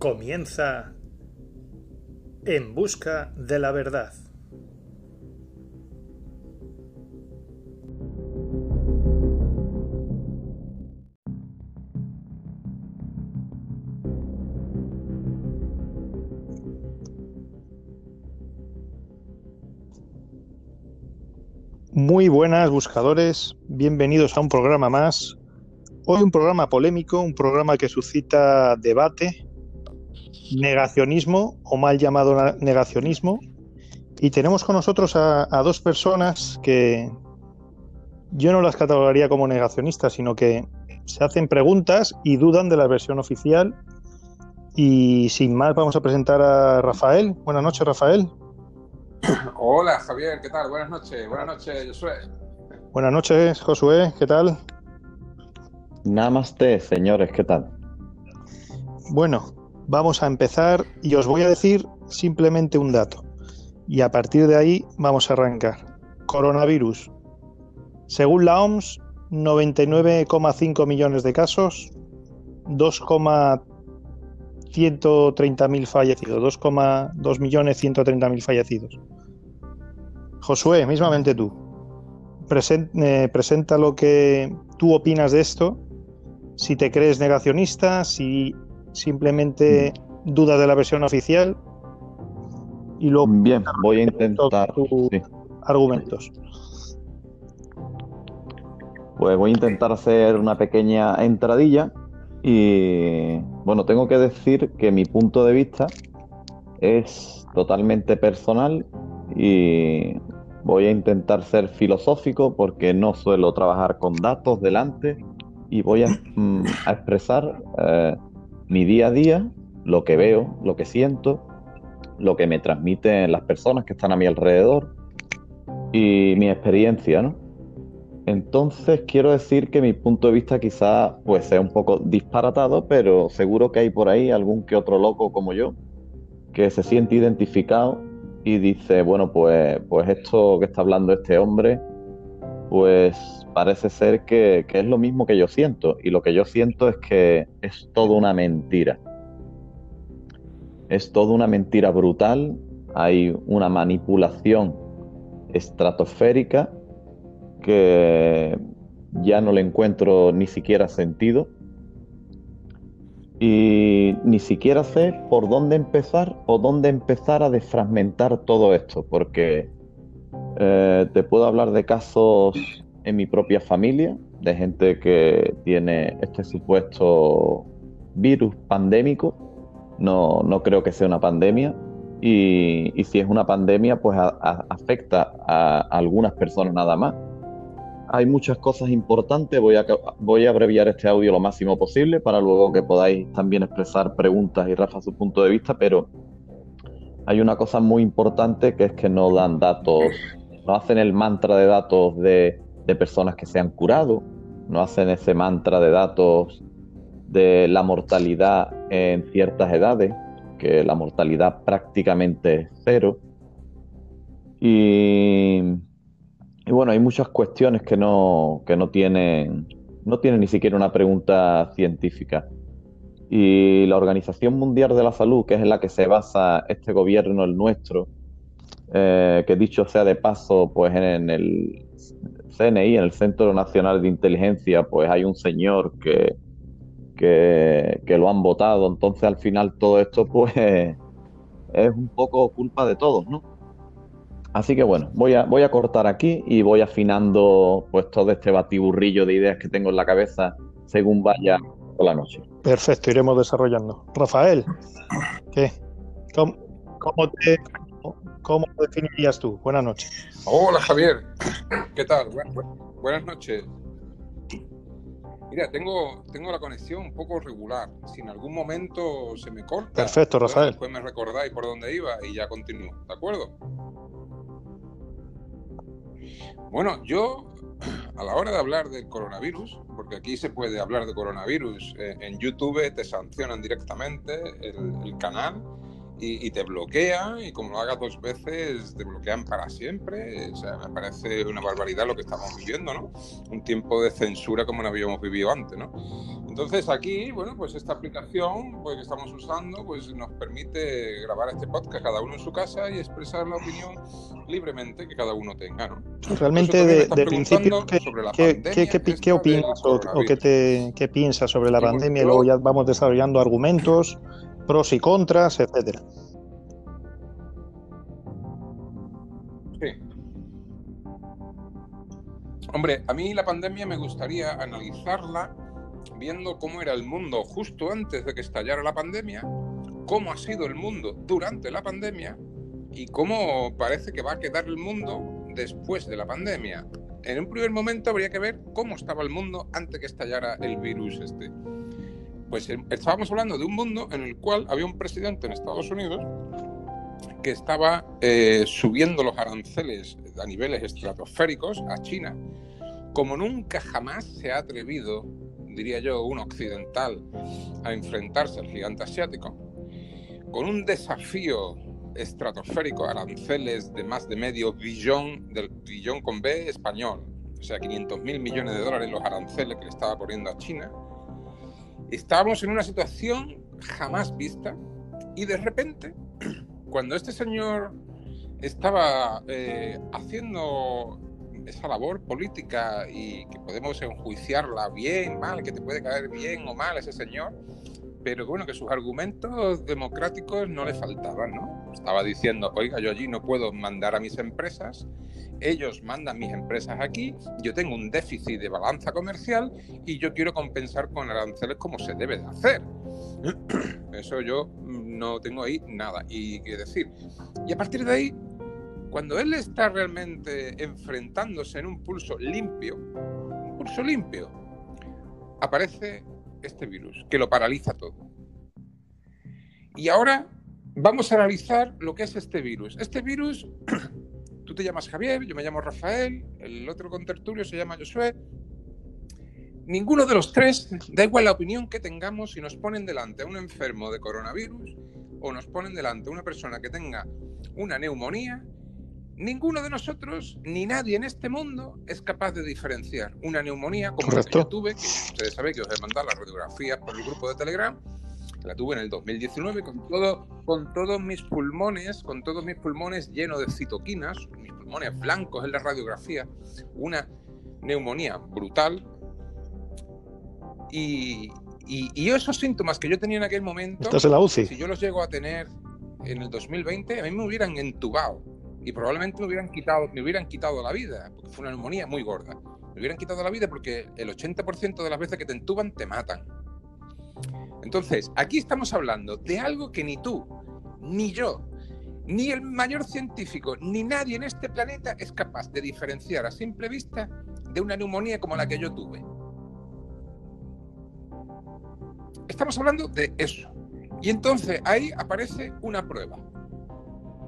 Comienza En Busca de la Verdad. Muy buenas buscadores, bienvenidos a un programa más. Hoy un programa polémico, un programa que suscita debate, negacionismo o mal llamado negacionismo. Y tenemos con nosotros a, dos personas que yo no las catalogaría como negacionistas, sino que se hacen preguntas y dudan de la versión oficial. Y sin más, vamos a presentar a Rafael. Buenas noches, Rafael. Hola, Javier, ¿qué tal? Buenas noches. Buenas noches, Josué. Buenas noches, Josué, ¿qué tal? Namaste, señores, ¿qué tal? Bueno, vamos a empezar y os voy a decir simplemente un dato. Y a partir de ahí vamos a arrancar. Coronavirus. Según la OMS, 99,5 millones de casos, 2,130.000 fallecidos, 2,2 millones 130.000 fallecidos. Josué, mismamente tú, eh, presenta lo que tú opinas de esto, si te crees negacionista, si simplemente dudas de la versión oficial y luego bien voy a intentar argumentos. Pues voy a intentar hacer una pequeña entradilla y bueno tengo que decir que mi punto de vista es totalmente personal y voy a intentar ser filosófico porque no suelo trabajar con datos delante y voy a, mm, expresar eh, mi día a día, lo que veo, lo que siento, lo que me transmiten las personas que están a mi alrededor y mi experiencia, ¿no? Entonces quiero decir que mi punto de vista quizá pues sea un poco disparatado, pero seguro que hay por ahí algún que otro loco como yo que se siente identificado y dice, bueno, pues, pues esto que está hablando este hombre, pues parece ser que, es lo mismo que yo siento. Y lo que yo siento es que es todo una mentira. Es toda una mentira brutal. Hay una manipulación estratosférica que ya no le encuentro ni siquiera sentido. Y ni siquiera sé por dónde empezar o dónde empezar a desfragmentar todo esto, porque eh, te puedo hablar de casos en mi propia familia, de gente que tiene este supuesto virus pandémico. No, no creo que sea una pandemia. Y, si es una pandemia, pues afecta a, algunas personas nada más. Hay muchas cosas importantes. Voy a, voy a abreviar este audio lo máximo posible para luego que podáis también expresar preguntas y Rafa su punto de vista, pero hay una cosa muy importante que es que no dan datos, no hacen el mantra de datos de personas que se han curado, no hacen ese mantra de datos de la mortalidad en ciertas edades, que la mortalidad prácticamente es cero. Y, bueno, hay muchas cuestiones que no, que no tienen, no tienen ni siquiera una pregunta científica. Y la Organización Mundial de la Salud, que es en la que se basa este gobierno, el nuestro, eh, que dicho sea de paso, pues en el CNI, en el Centro Nacional de Inteligencia, pues hay un señor que, que, lo han votado. Entonces, al final, todo esto, pues, es un poco culpa de todos, ¿no? Así que bueno, voy a, voy a cortar aquí y voy afinando pues todo este batiburrillo de ideas que tengo en la cabeza según vaya por la noche. Perfecto, iremos desarrollando. Rafael, ¿qué? ¿Cómo, te, ¿Cómo lo definirías tú? Buenas noches. Hola Javier, ¿qué tal? buenas noches. Mira, tengo, tengo la conexión un poco regular. Si en algún momento se me corta, perfecto, Rafael. Después me recordáis por dónde iba y ya continúo, ¿de acuerdo? Bueno, yo a la hora de hablar del coronavirus, porque aquí se puede hablar de coronavirus, eh, en YouTube te sancionan directamente el canal y, te bloquea y como lo hagas dos veces te bloquean para siempre. O sea, me parece una barbaridad lo que estamos viviendo, ¿no? Un tiempo de censura como no habíamos vivido antes, ¿no? Entonces aquí, bueno, pues esta aplicación pues, que estamos usando pues nos permite grabar este podcast cada uno en su casa y expresar la opinión libremente que cada uno tenga, ¿no? Realmente de, principio, ¿qué, qué, opinas o, qué, te, qué piensas sobre la pandemia? y luego ya vamos desarrollando argumentos, pros y contras, etcétera. Sí. Hombre, a mí la pandemia me gustaría analizarla viendo cómo era el mundo justo antes de que estallara la pandemia, cómo ha sido el mundo durante la pandemia y cómo parece que va a quedar el mundo después de la pandemia. En un primer momento habría que ver cómo estaba el mundo antes que estallara el virus este. Pues eh, estábamos hablando de un mundo en el cual había un presidente en Estados Unidos que estaba eh, subiendo los aranceles a niveles estratosféricos a China, como nunca jamás se ha atrevido diría yo, un occidental a enfrentarse al gigante asiático, con un desafío estratosférico, aranceles de más de medio billón, del billón con B español, o sea, 500 mil millones de dólares los aranceles que le estaba poniendo a China. Estábamos en una situación jamás vista y de repente, cuando este señor estaba eh, haciendo esa labor política y que podemos enjuiciarla bien, mal, que te puede caer bien o mal ese señor, pero bueno, que sus argumentos democráticos no le faltaban, ¿no? Estaba diciendo, oiga, yo allí no puedo mandar a mis empresas, ellos mandan mis empresas aquí, yo tengo un déficit de balanza comercial y yo quiero compensar con aranceles como se debe de hacer. Eso yo no tengo ahí nada y decir. Y a partir de ahí cuando él está realmente enfrentándose en un pulso limpio, un pulso limpio, aparece este virus que lo paraliza todo. Y ahora vamos a analizar lo que es este virus. Este virus, tú te llamas Javier, yo me llamo Rafael, el otro contertulio se llama Josué. Ninguno de los tres, da igual la opinión que tengamos, si nos ponen delante a un enfermo de coronavirus o nos ponen delante a una persona que tenga una neumonía, Ninguno de nosotros, ni nadie en este mundo, es capaz de diferenciar una neumonía como la que yo tuve, que ustedes saben que os he mandado las radiografías por el grupo de Telegram, la tuve en el 2019 con, todo, con todos mis pulmones, con todos mis pulmones llenos de citoquinas, mis pulmones blancos en la radiografía, una neumonía brutal. Y, y, esos síntomas que yo tenía en aquel momento, ¿Estás en la UCI? si yo los llego a tener en el 2020, a mí me hubieran entubado y probablemente me hubieran quitado, me hubieran quitado la vida, porque fue una neumonía muy gorda. Me hubieran quitado la vida porque el 80% de las veces que te entuban te matan. Entonces, aquí estamos hablando de algo que ni tú, ni yo, ni el mayor científico, ni nadie en este planeta es capaz de diferenciar a simple vista de una neumonía como la que yo tuve. Estamos hablando de eso. Y entonces ahí aparece una prueba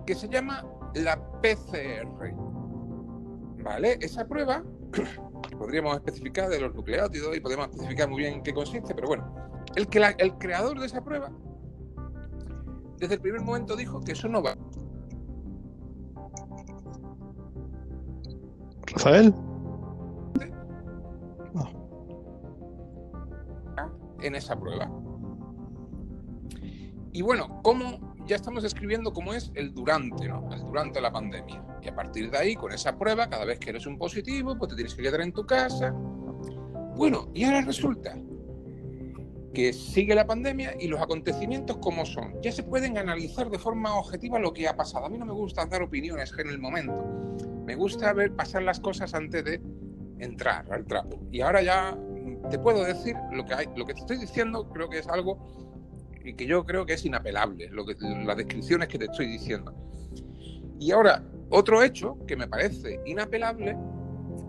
que se llama la PCR. ¿Vale? Esa prueba podríamos especificar de los nucleótidos y podemos especificar muy bien en qué consiste, pero bueno, el, que el creador de esa prueba desde el primer momento dijo que eso no va. Rafael. En esa prueba. Y bueno, ¿cómo ya estamos describiendo cómo es el durante, ¿no? El durante la pandemia. Y a partir de ahí, con esa prueba, cada vez que eres un positivo, pues te tienes que quedar en tu casa. Bueno, y ahora resulta que sigue la pandemia y los acontecimientos como son. Ya se pueden analizar de forma objetiva lo que ha pasado. A mí no me gusta dar opiniones en el momento. Me gusta ver pasar las cosas antes de entrar al trapo. Y ahora ya te puedo decir lo que hay, lo que te estoy diciendo, creo que es algo y que yo creo que es inapelable, lo que, las descripciones que te estoy diciendo. Y ahora, otro hecho que me parece inapelable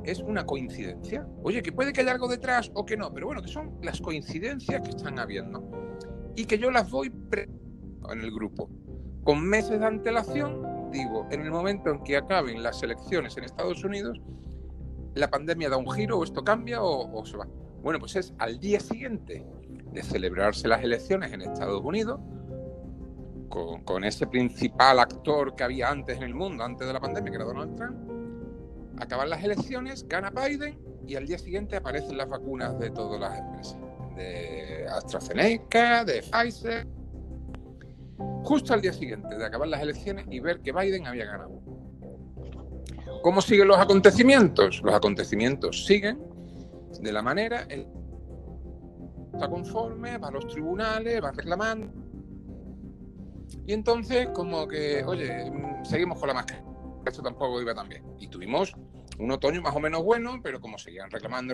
es una coincidencia. Oye, que puede que haya algo detrás o que no, pero bueno, que son las coincidencias que están habiendo y que yo las voy en el grupo. Con meses de antelación, digo, en el momento en que acaben las elecciones en Estados Unidos, la pandemia da un giro o esto cambia o, o se va. Bueno, pues es al día siguiente de celebrarse las elecciones en Estados Unidos, con, ese principal actor que había antes en el mundo, antes de la pandemia, que era Donald Trump, acaban las elecciones, gana Biden y al día siguiente aparecen las vacunas de todas las empresas. de AstraZeneca, de Pfizer, justo al día siguiente de acabar las elecciones y ver que Biden había ganado. ¿Cómo siguen los acontecimientos? Los acontecimientos siguen de la manera, en está conforme, va a los tribunales, va reclamando. Y entonces, como que, oye, mm, seguimos con la máscara. Esto tampoco iba tan bien. Y tuvimos un otoño más o menos bueno, pero como seguían reclamando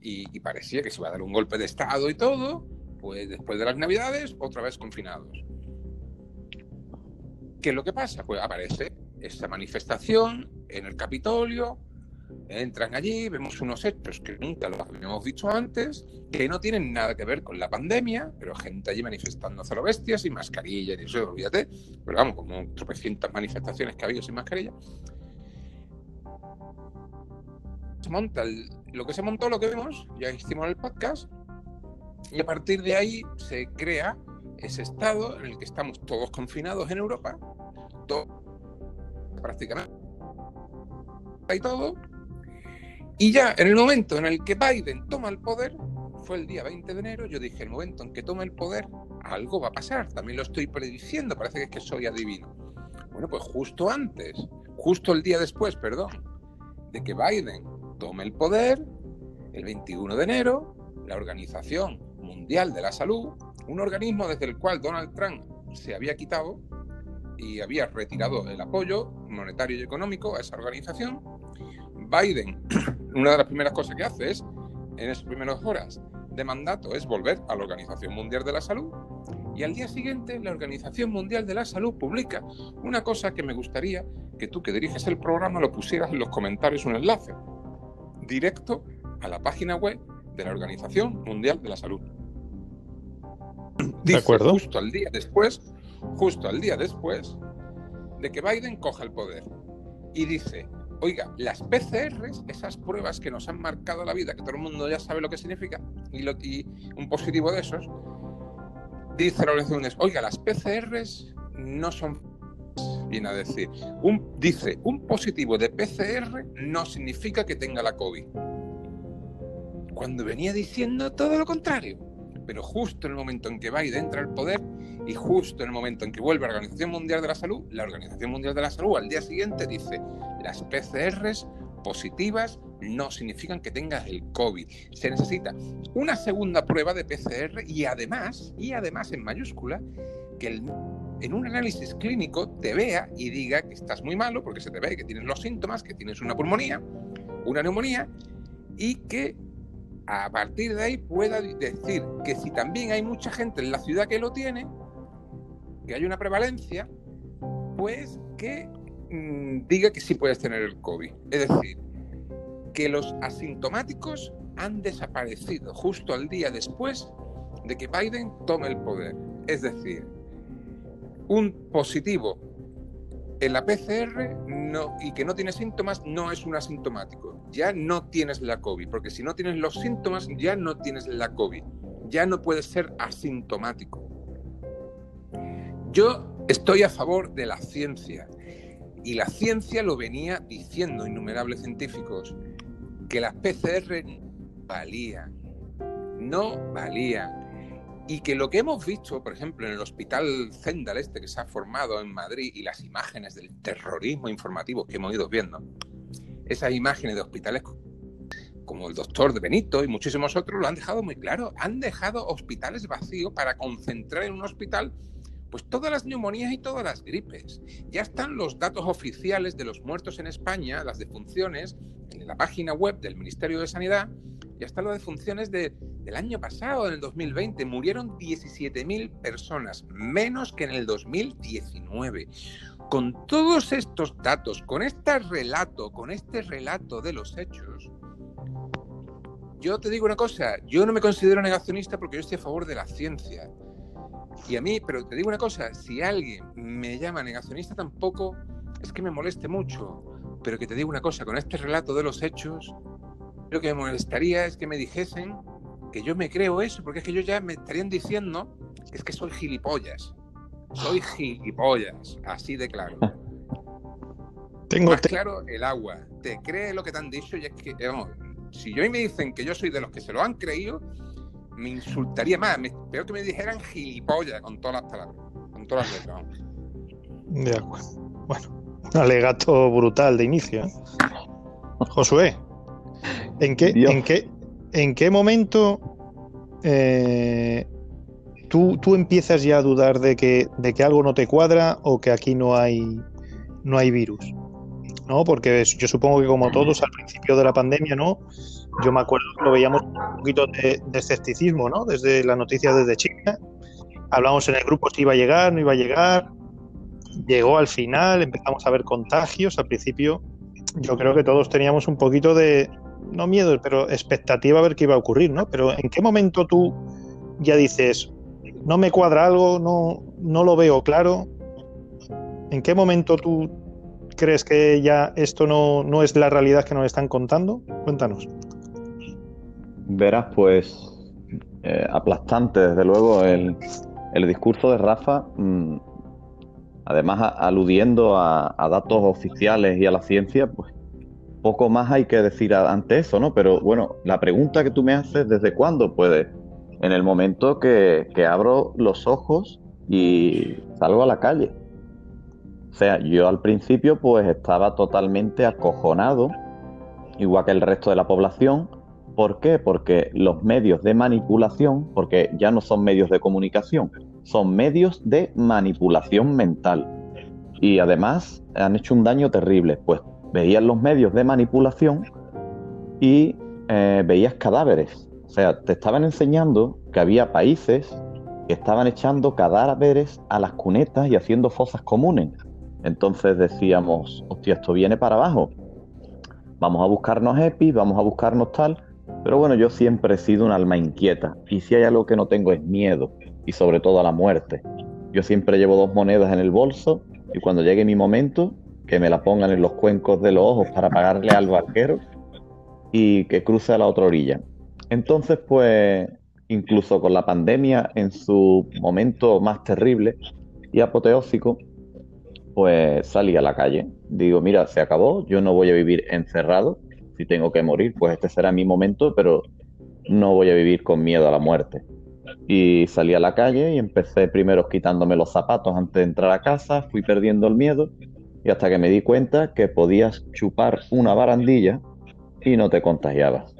y, parecía que se iba a dar un golpe de Estado y todo, pues después de las Navidades, otra vez confinados. ¿Qué es lo que pasa? Pues aparece esta manifestación en el Capitolio, entran allí, vemos unos hechos que nunca los habíamos visto antes, que no tienen nada que ver con la pandemia, pero gente allí manifestando lo bestias, sin mascarilla, y eso, olvídate, pero vamos, como tropecientas manifestaciones que ha habido sin mascarilla. Se monta lo que se montó, lo que vemos, ya hicimos el podcast, y a partir de ahí se crea ese estado en el que estamos todos confinados en Europa, prácticamente y todo, y ya en el momento en el que Biden toma el poder, fue el día 20 de enero, yo dije, el momento en que tome el poder, algo va a pasar, también lo estoy prediciendo, parece que es que soy adivino. Bueno, pues justo antes, justo el día después, perdón, de que Biden tome el poder, el 21 de enero, la Organización Mundial de la Salud, un organismo desde el cual Donald Trump se había quitado y había retirado el apoyo monetario y económico a esa organización, Biden, una de las primeras cosas que hace es, en esas primeras horas de mandato, es volver a la Organización Mundial de la Salud. Y al día siguiente, la Organización Mundial de la Salud publica una cosa que me gustaría que tú que diriges el programa lo pusieras en los comentarios un enlace directo a la página web de la Organización Mundial de la Salud. de acuerdo. Justo al día después, justo al día después de que Biden coja el poder y dice, Oiga, las PCRs, esas pruebas que nos han marcado la vida, que todo el mundo ya sabe lo que significa, y, lo, un positivo de esos, dice la organización, oiga, las PCRs no son, viene a decir, un, dice, un positivo de PCR no significa que tenga la COVID. Cuando venía diciendo todo lo contrario pero justo en el momento en que Biden entra al poder y justo en el momento en que vuelve a la Organización Mundial de la Salud, la Organización Mundial de la Salud al día siguiente dice, las PCRs positivas no significan que tengas el COVID. Se necesita una segunda prueba de PCR y además, y además en mayúscula, que en un análisis clínico te vea y diga que estás muy malo porque se te ve que tienes los síntomas, que tienes una pulmonía, una neumonía y que a partir de ahí pueda decir que si también hay mucha gente en la ciudad que lo tiene, que hay una prevalencia, pues que mm, diga que sí puedes tener el COVID. Es decir, que los asintomáticos han desaparecido justo al día después de que Biden tome el poder. Es decir, un positivo en la PCR y que no tiene síntomas no es un asintomático. Ya no tienes la COVID, porque si no tienes los síntomas ya no tienes la COVID. Ya no puedes ser asintomático. Yo estoy a favor de la ciencia y la ciencia lo venía diciendo innumerables científicos, que las PCR valían, no valían y que lo que hemos visto, por ejemplo, en el hospital Zendal este que se ha formado en Madrid y las imágenes del terrorismo informativo que hemos ido viendo, esas imágenes de hospitales como el doctor de Benito y muchísimos otros lo han dejado muy claro. Han dejado hospitales vacíos para concentrar en un hospital pues todas las neumonías y todas las gripes. Ya están los datos oficiales de los muertos en España, las defunciones, en la página web del Ministerio de Sanidad, ya están las defunciones de, del año pasado, en el 2020. Murieron 17.000 personas, menos que en el 2019. Con todos estos datos, con este relato, con este relato de los hechos, yo te digo una cosa, yo no me considero negacionista porque yo estoy a favor de la ciencia. Y a mí, pero te digo una cosa, si alguien me llama negacionista tampoco es que me moleste mucho, pero que te digo una cosa, con este relato de los hechos, lo que me molestaría es que me dijesen que yo me creo eso, porque es que ellos ya me estarían diciendo que es que soy gilipollas. Soy gilipollas, así de claro. Tengo Más claro el agua. Te cree lo que te han dicho y es que, vamos, si yo me dicen que yo soy de los que se lo han creído, me insultaría más. Me, peor que me dijeran gilipollas con todas las palabras, con todas las letras. De acuerdo. Bueno, un alegato brutal de inicio. ¿eh? Josué, ¿en qué, en qué, en qué momento eh, tú, tú, empiezas ya a dudar de que, de que algo no te cuadra o que aquí no hay, no hay virus? ¿No? Porque yo supongo que como todos al principio de la pandemia, ¿no? Yo me acuerdo que lo veíamos un poquito de, de escepticismo, ¿no? Desde la noticia desde China. Hablamos en el grupo si iba a llegar, no iba a llegar. Llegó al final, empezamos a ver contagios. Al principio yo creo que todos teníamos un poquito de, no miedo, pero expectativa a ver qué iba a ocurrir, ¿no? Pero ¿en qué momento tú ya dices, no me cuadra algo, no, no lo veo claro? ¿En qué momento tú crees que ya esto no, no es la realidad que nos están contando? Cuéntanos. Verás, pues eh, aplastante, desde luego, el, el discurso de Rafa, mmm, además a, aludiendo a, a, datos oficiales y a la ciencia, pues poco más hay que decir ante eso, ¿no? Pero bueno, la pregunta que tú me haces, ¿desde cuándo? Pues en el momento que, que abro los ojos y salgo a la calle. O sea, yo al principio pues estaba totalmente acojonado, igual que el resto de la población, ¿Por qué? Porque los medios de manipulación, porque ya no son medios de comunicación, son medios de manipulación mental. Y además han hecho un daño terrible, pues veías los medios de manipulación y eh, veías cadáveres. O sea, te estaban enseñando que había países que estaban echando cadáveres a las cunetas y haciendo fosas comunes. Entonces decíamos, hostia, esto viene para abajo. Vamos a buscarnos EPI, vamos a buscarnos tal. Pero bueno, yo siempre he sido un alma inquieta y si hay algo que no tengo es miedo y sobre todo a la muerte. Yo siempre llevo dos monedas en el bolso y cuando llegue mi momento, que me la pongan en los cuencos de los ojos para pagarle al barquero y que cruce a la otra orilla. Entonces, pues, incluso con la pandemia en su momento más terrible y apoteósico, pues salí a la calle. Digo, mira, se acabó, yo no voy a vivir encerrado, si tengo que morir, pues este será mi momento, pero no voy a vivir con miedo a la muerte. Y salí a la calle y empecé primero quitándome los zapatos antes de entrar a casa, fui perdiendo el miedo y hasta que me di cuenta que podías chupar una barandilla y no te contagiabas.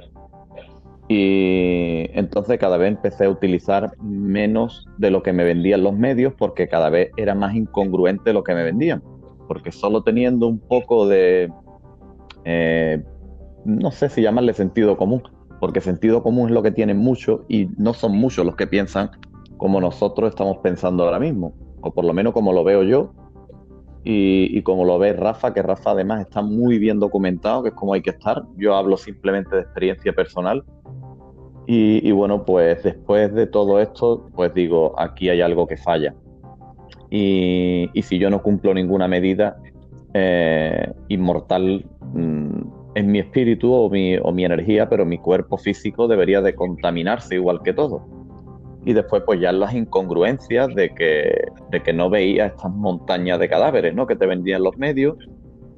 Y entonces cada vez empecé a utilizar menos de lo que me vendían los medios porque cada vez era más incongruente lo que me vendían. Porque solo teniendo un poco de eh, no sé si llamarle sentido común, porque sentido común es lo que tienen muchos y no son muchos los que piensan como nosotros estamos pensando ahora mismo, o por lo menos como lo veo yo y, como lo ve Rafa, que Rafa además está muy bien documentado, que es como hay que estar. Yo hablo simplemente de experiencia personal. Y, bueno, pues después de todo esto, pues digo, aquí hay algo que falla. Y, y si yo no cumplo ninguna medida, eh, inmortal mmm, en mi espíritu o mi, o mi energía, pero mi cuerpo físico debería de contaminarse igual que todo. Y después pues ya las incongruencias de que, de que no veía estas montañas de cadáveres, ¿no? Que te vendían los medios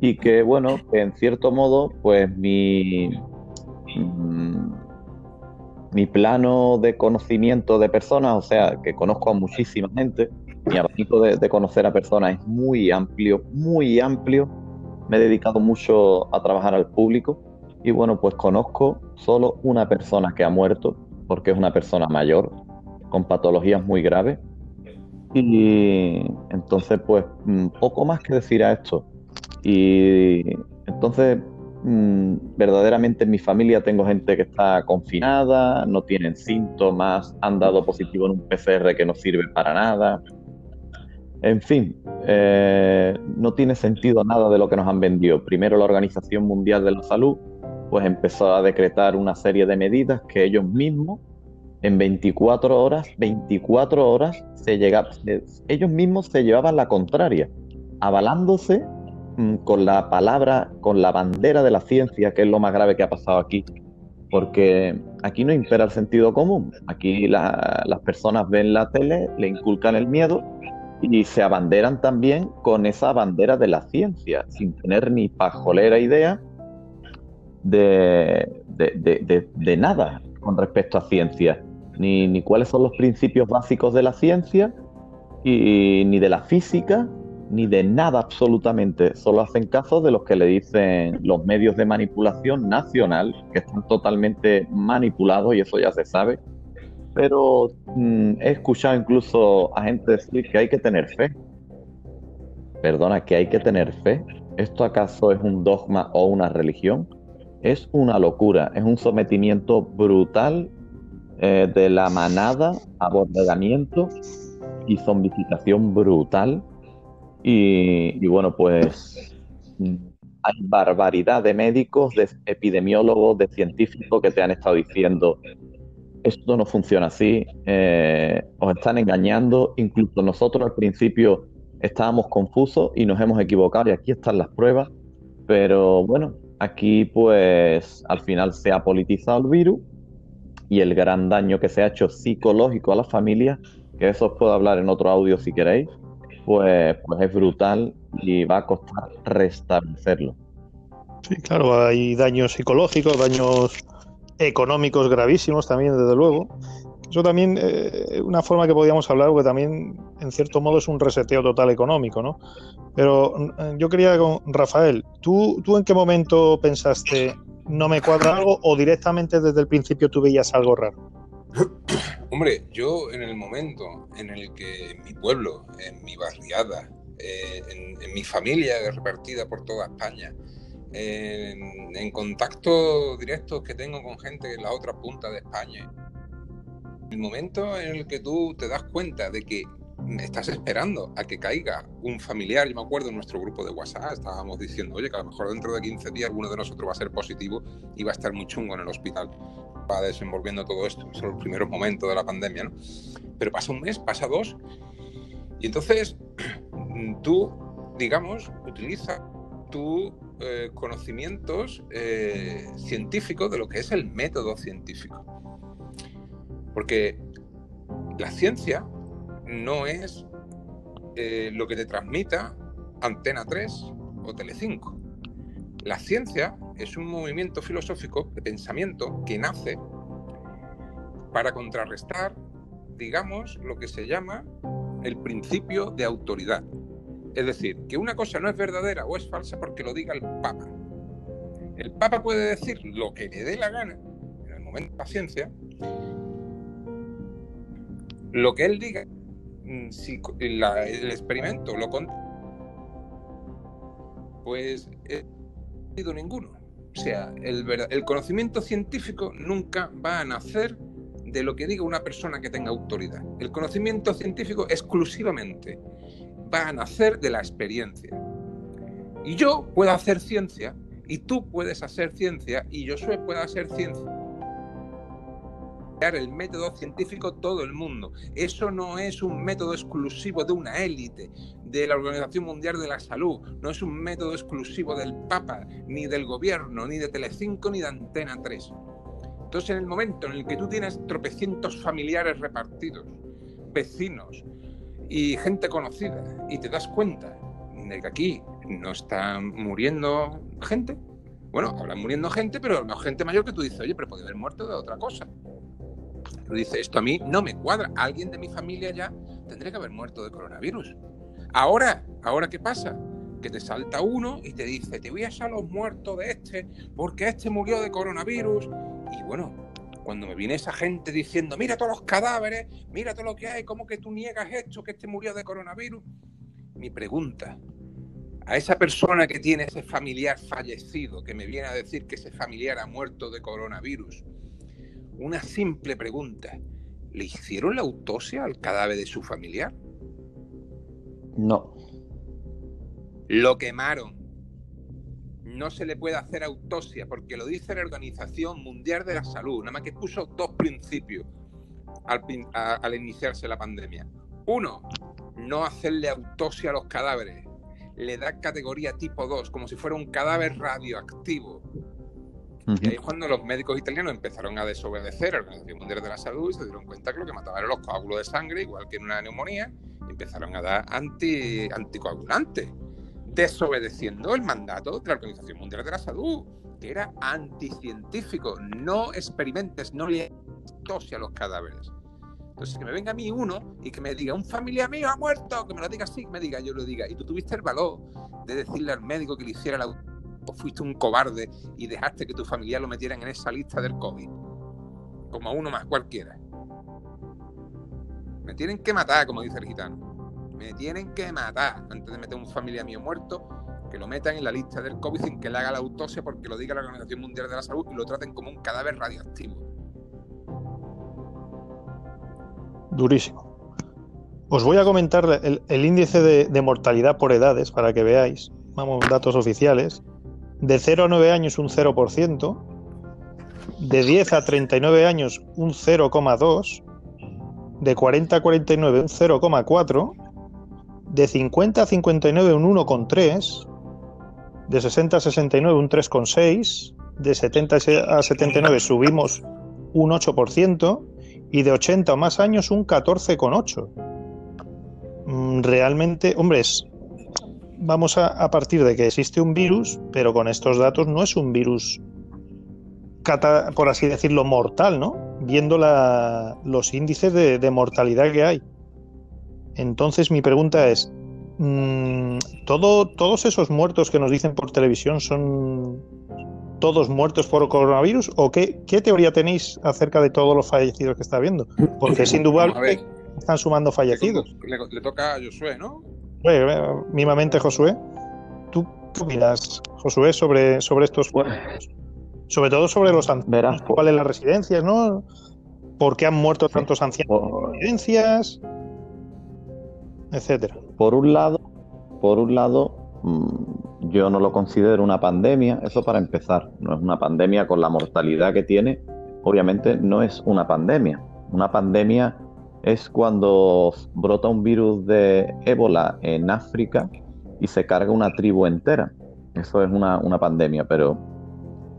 y que, bueno, en cierto modo, pues mi, mm, mi plano de conocimiento de personas, o sea, que conozco a muchísima gente, mi abanico de, de conocer a personas es muy amplio, muy amplio, me he dedicado mucho a trabajar al público y bueno, pues conozco solo una persona que ha muerto porque es una persona mayor con patologías muy graves. Y entonces pues mm, poco más que decir a esto. Y entonces mm, verdaderamente en mi familia tengo gente que está confinada, no tienen síntomas, han dado positivo en un PCR que no sirve para nada, en fin, eh, no tiene sentido nada de lo que nos han vendido. Primero la Organización Mundial de la Salud pues empezó a decretar una serie de medidas que ellos mismos en 24 horas, 24 horas se llegaba, ellos mismos se llevaban la contraria, avalándose mm, con la palabra, con la bandera de la ciencia, que es lo más grave que ha pasado aquí, porque aquí no impera el sentido común, aquí las personas ven la tele, le inculcan el miedo y se abanderan también con esa bandera de la ciencia, sin tener ni pajolera idea de, de, de, nada con respecto a ciencia. ni, ni cuáles son los principios básicos de la ciencia, ni de la física, ni de nada absolutamente. Solo hacen caso de los que le dicen los medios de manipulación nacional, que están totalmente manipulados y eso ya se sabe. Pero mm, he escuchado incluso a gente decir que hay que tener fe. Perdona, que hay que tener fe. ¿Esto acaso es un dogma o una religión? Es una locura, es un sometimiento brutal eh, de la manada, aborregamiento y zombificación brutal y, bueno, pues hay barbaridad de médicos, de epidemiólogos, de científicos que te han estado diciendo esto no funciona así, eh, os están engañando, incluso nosotros al principio estábamos confusos y nos hemos equivocado y aquí están las pruebas, pero bueno, aquí pues al final se ha politizado el virus y el gran daño que se ha hecho psicológico a las familias, que eso os puedo hablar en otro audio si queréis, pues, pues es brutal y va a costar restablecerlo. Sí, claro, hay daños psicológicos, daños económicos gravísimos también, desde luego. Eso también eh, una forma que podríamos hablar, porque también, en cierto modo, es un reseteo total económico, ¿no? Pero mm, yo quería con Rafael, ¿tú, ¿tú en qué momento pensaste no me cuadra algo o directamente desde el principio tú veías algo raro? Hombre, yo en el momento en el que en mi pueblo, en mi barriada, eh, en, mi familia repartida por toda España, en, en contactos directos que tengo con gente en la otra punta de España, el momento en el que tú te das cuenta de que estás esperando a que caiga un familiar. Yo me acuerdo en nuestro grupo de WhatsApp estábamos diciendo, oye, que a lo mejor dentro de 15 días alguno de nosotros va a ser positivo y va a estar muy chungo en el hospital va desenvolviendo todo esto. Son los primeros momentos de la pandemia, ¿no? Pero pasa un mes, pasa dos, y entonces tú, digamos, utiliza tus eh, conocimientos eh, científicos de lo que es el método científico. Porque la ciencia no es eh, lo que te transmita Antena 3 o Telecinco. La ciencia es un movimiento filosófico de pensamiento que nace para contrarrestar, digamos, lo que se llama el principio de autoridad. Es decir, que una cosa no es verdadera o es falsa porque lo diga el Papa. El Papa puede decir lo que le dé la gana en el momento de la ciencia. Lo que él diga, mm, si el experimento lo pues ninguno. O sea, el conocimiento científico nunca va a nacer de lo que diga una persona que tenga autoridad. El conocimiento científico exclusivamente va a nacer de la experiencia. Y yo puedo hacer ciencia, y tú puedes hacer ciencia, y yo puedo hacer ciencia el método científico todo el mundo. Eso no es un método exclusivo de una élite, de la Organización Mundial de la Salud, no es un método exclusivo del Papa, ni del gobierno, ni de Telecinco, ni de Antena 3. Entonces, en el momento en el que tú tienes tropecientos familiares repartidos, vecinos y gente conocida, y te das cuenta de que aquí no está muriendo gente, bueno, habrá muriendo gente, pero no gente mayor que tú dices, oye, pero puede haber muerto de otra cosa dice, esto a mí no me cuadra. Alguien de mi familia ya tendría que haber muerto de coronavirus. Ahora, ¿ahora qué pasa? Que te salta uno y te dice, te voy a echar los muertos de este, porque este murió de coronavirus. Y bueno, cuando me viene esa gente diciendo, mira todos los cadáveres, mira todo lo que hay, ¿cómo que tú niegas esto, que este murió de coronavirus? Mi pregunta, a esa persona que tiene ese familiar fallecido, que me viene a decir que ese familiar ha muerto de coronavirus, una simple pregunta. ¿Le hicieron la autopsia al cadáver de su familiar? No. Lo quemaron. No se le puede hacer autopsia porque lo dice la Organización Mundial de la Salud, nada más que puso dos principios al, al iniciarse la pandemia. Uno, no hacerle autopsia a los cadáveres. Le da categoría tipo 2, como si fuera un cadáver radioactivo. Y ahí es cuando los médicos italianos empezaron a desobedecer a la Organización Mundial de la Salud y se dieron cuenta que lo que mataba eran los coágulos de sangre, igual que en una neumonía, y empezaron a dar anti, anticoagulantes, desobedeciendo el mandato de la Organización Mundial de la Salud, que era anticientífico. No experimentes, no le autopsia a los cadáveres. Entonces, que me venga a mí uno y que me diga, un familiar mío ha muerto, que me lo diga así, que me diga, yo lo diga. Y tú tuviste el valor de decirle al médico que le hiciera la o fuiste un cobarde y dejaste que tu familiar lo metieran en esa lista del COVID. Como uno más cualquiera. Me tienen que matar, como dice el gitano. Me tienen que matar antes de meter a un familiar mío muerto, que lo metan en la lista del COVID sin que le haga la autopsia porque lo diga la Organización Mundial de la Salud y lo traten como un cadáver radioactivo. Durísimo. Os voy a comentar el, índice de, mortalidad por edades para que veáis. Vamos, datos oficiales. De 0 a 9 años un 0%. De 10 a 39 años un 0,2. De 40 a 49 un 0,4. De 50 a 59 un 1,3. De 60 a 69 un 3,6. De 70 a 79 subimos un 8% y de 80 o más años un 14,8. Mm, realmente, hombre, vamos a, partir de que existe un virus, pero con estos datos no es un virus, por así decirlo, mortal, ¿no? Viendo los índices de, mortalidad que hay. Entonces mi pregunta es, mm, ¿todo, ¿todos esos muertos que nos dicen por televisión son todos muertos por coronavirus? ¿O qué, teoría tenéis acerca de todos los fallecidos que está viendo? Porque es indudable que están sumando fallecidos. Le, toca a Josué, ¿no? mimamente Josué. ¿Tú qué opinas, Josué, sobre, sobre estos Sobre todo sobre los ancianos. ¿Cuáles las residencias, no? ¿Por qué han muerto tantos ancianos en residencias? Por un lado, por un lado, Mm, yo no lo considero una pandemia, eso para empezar, no es una pandemia con la mortalidad que tiene, obviamente no es una pandemia. Una pandemia es cuando brota un virus de ébola en África y se carga una tribu entera. Eso es una, una pandemia, pero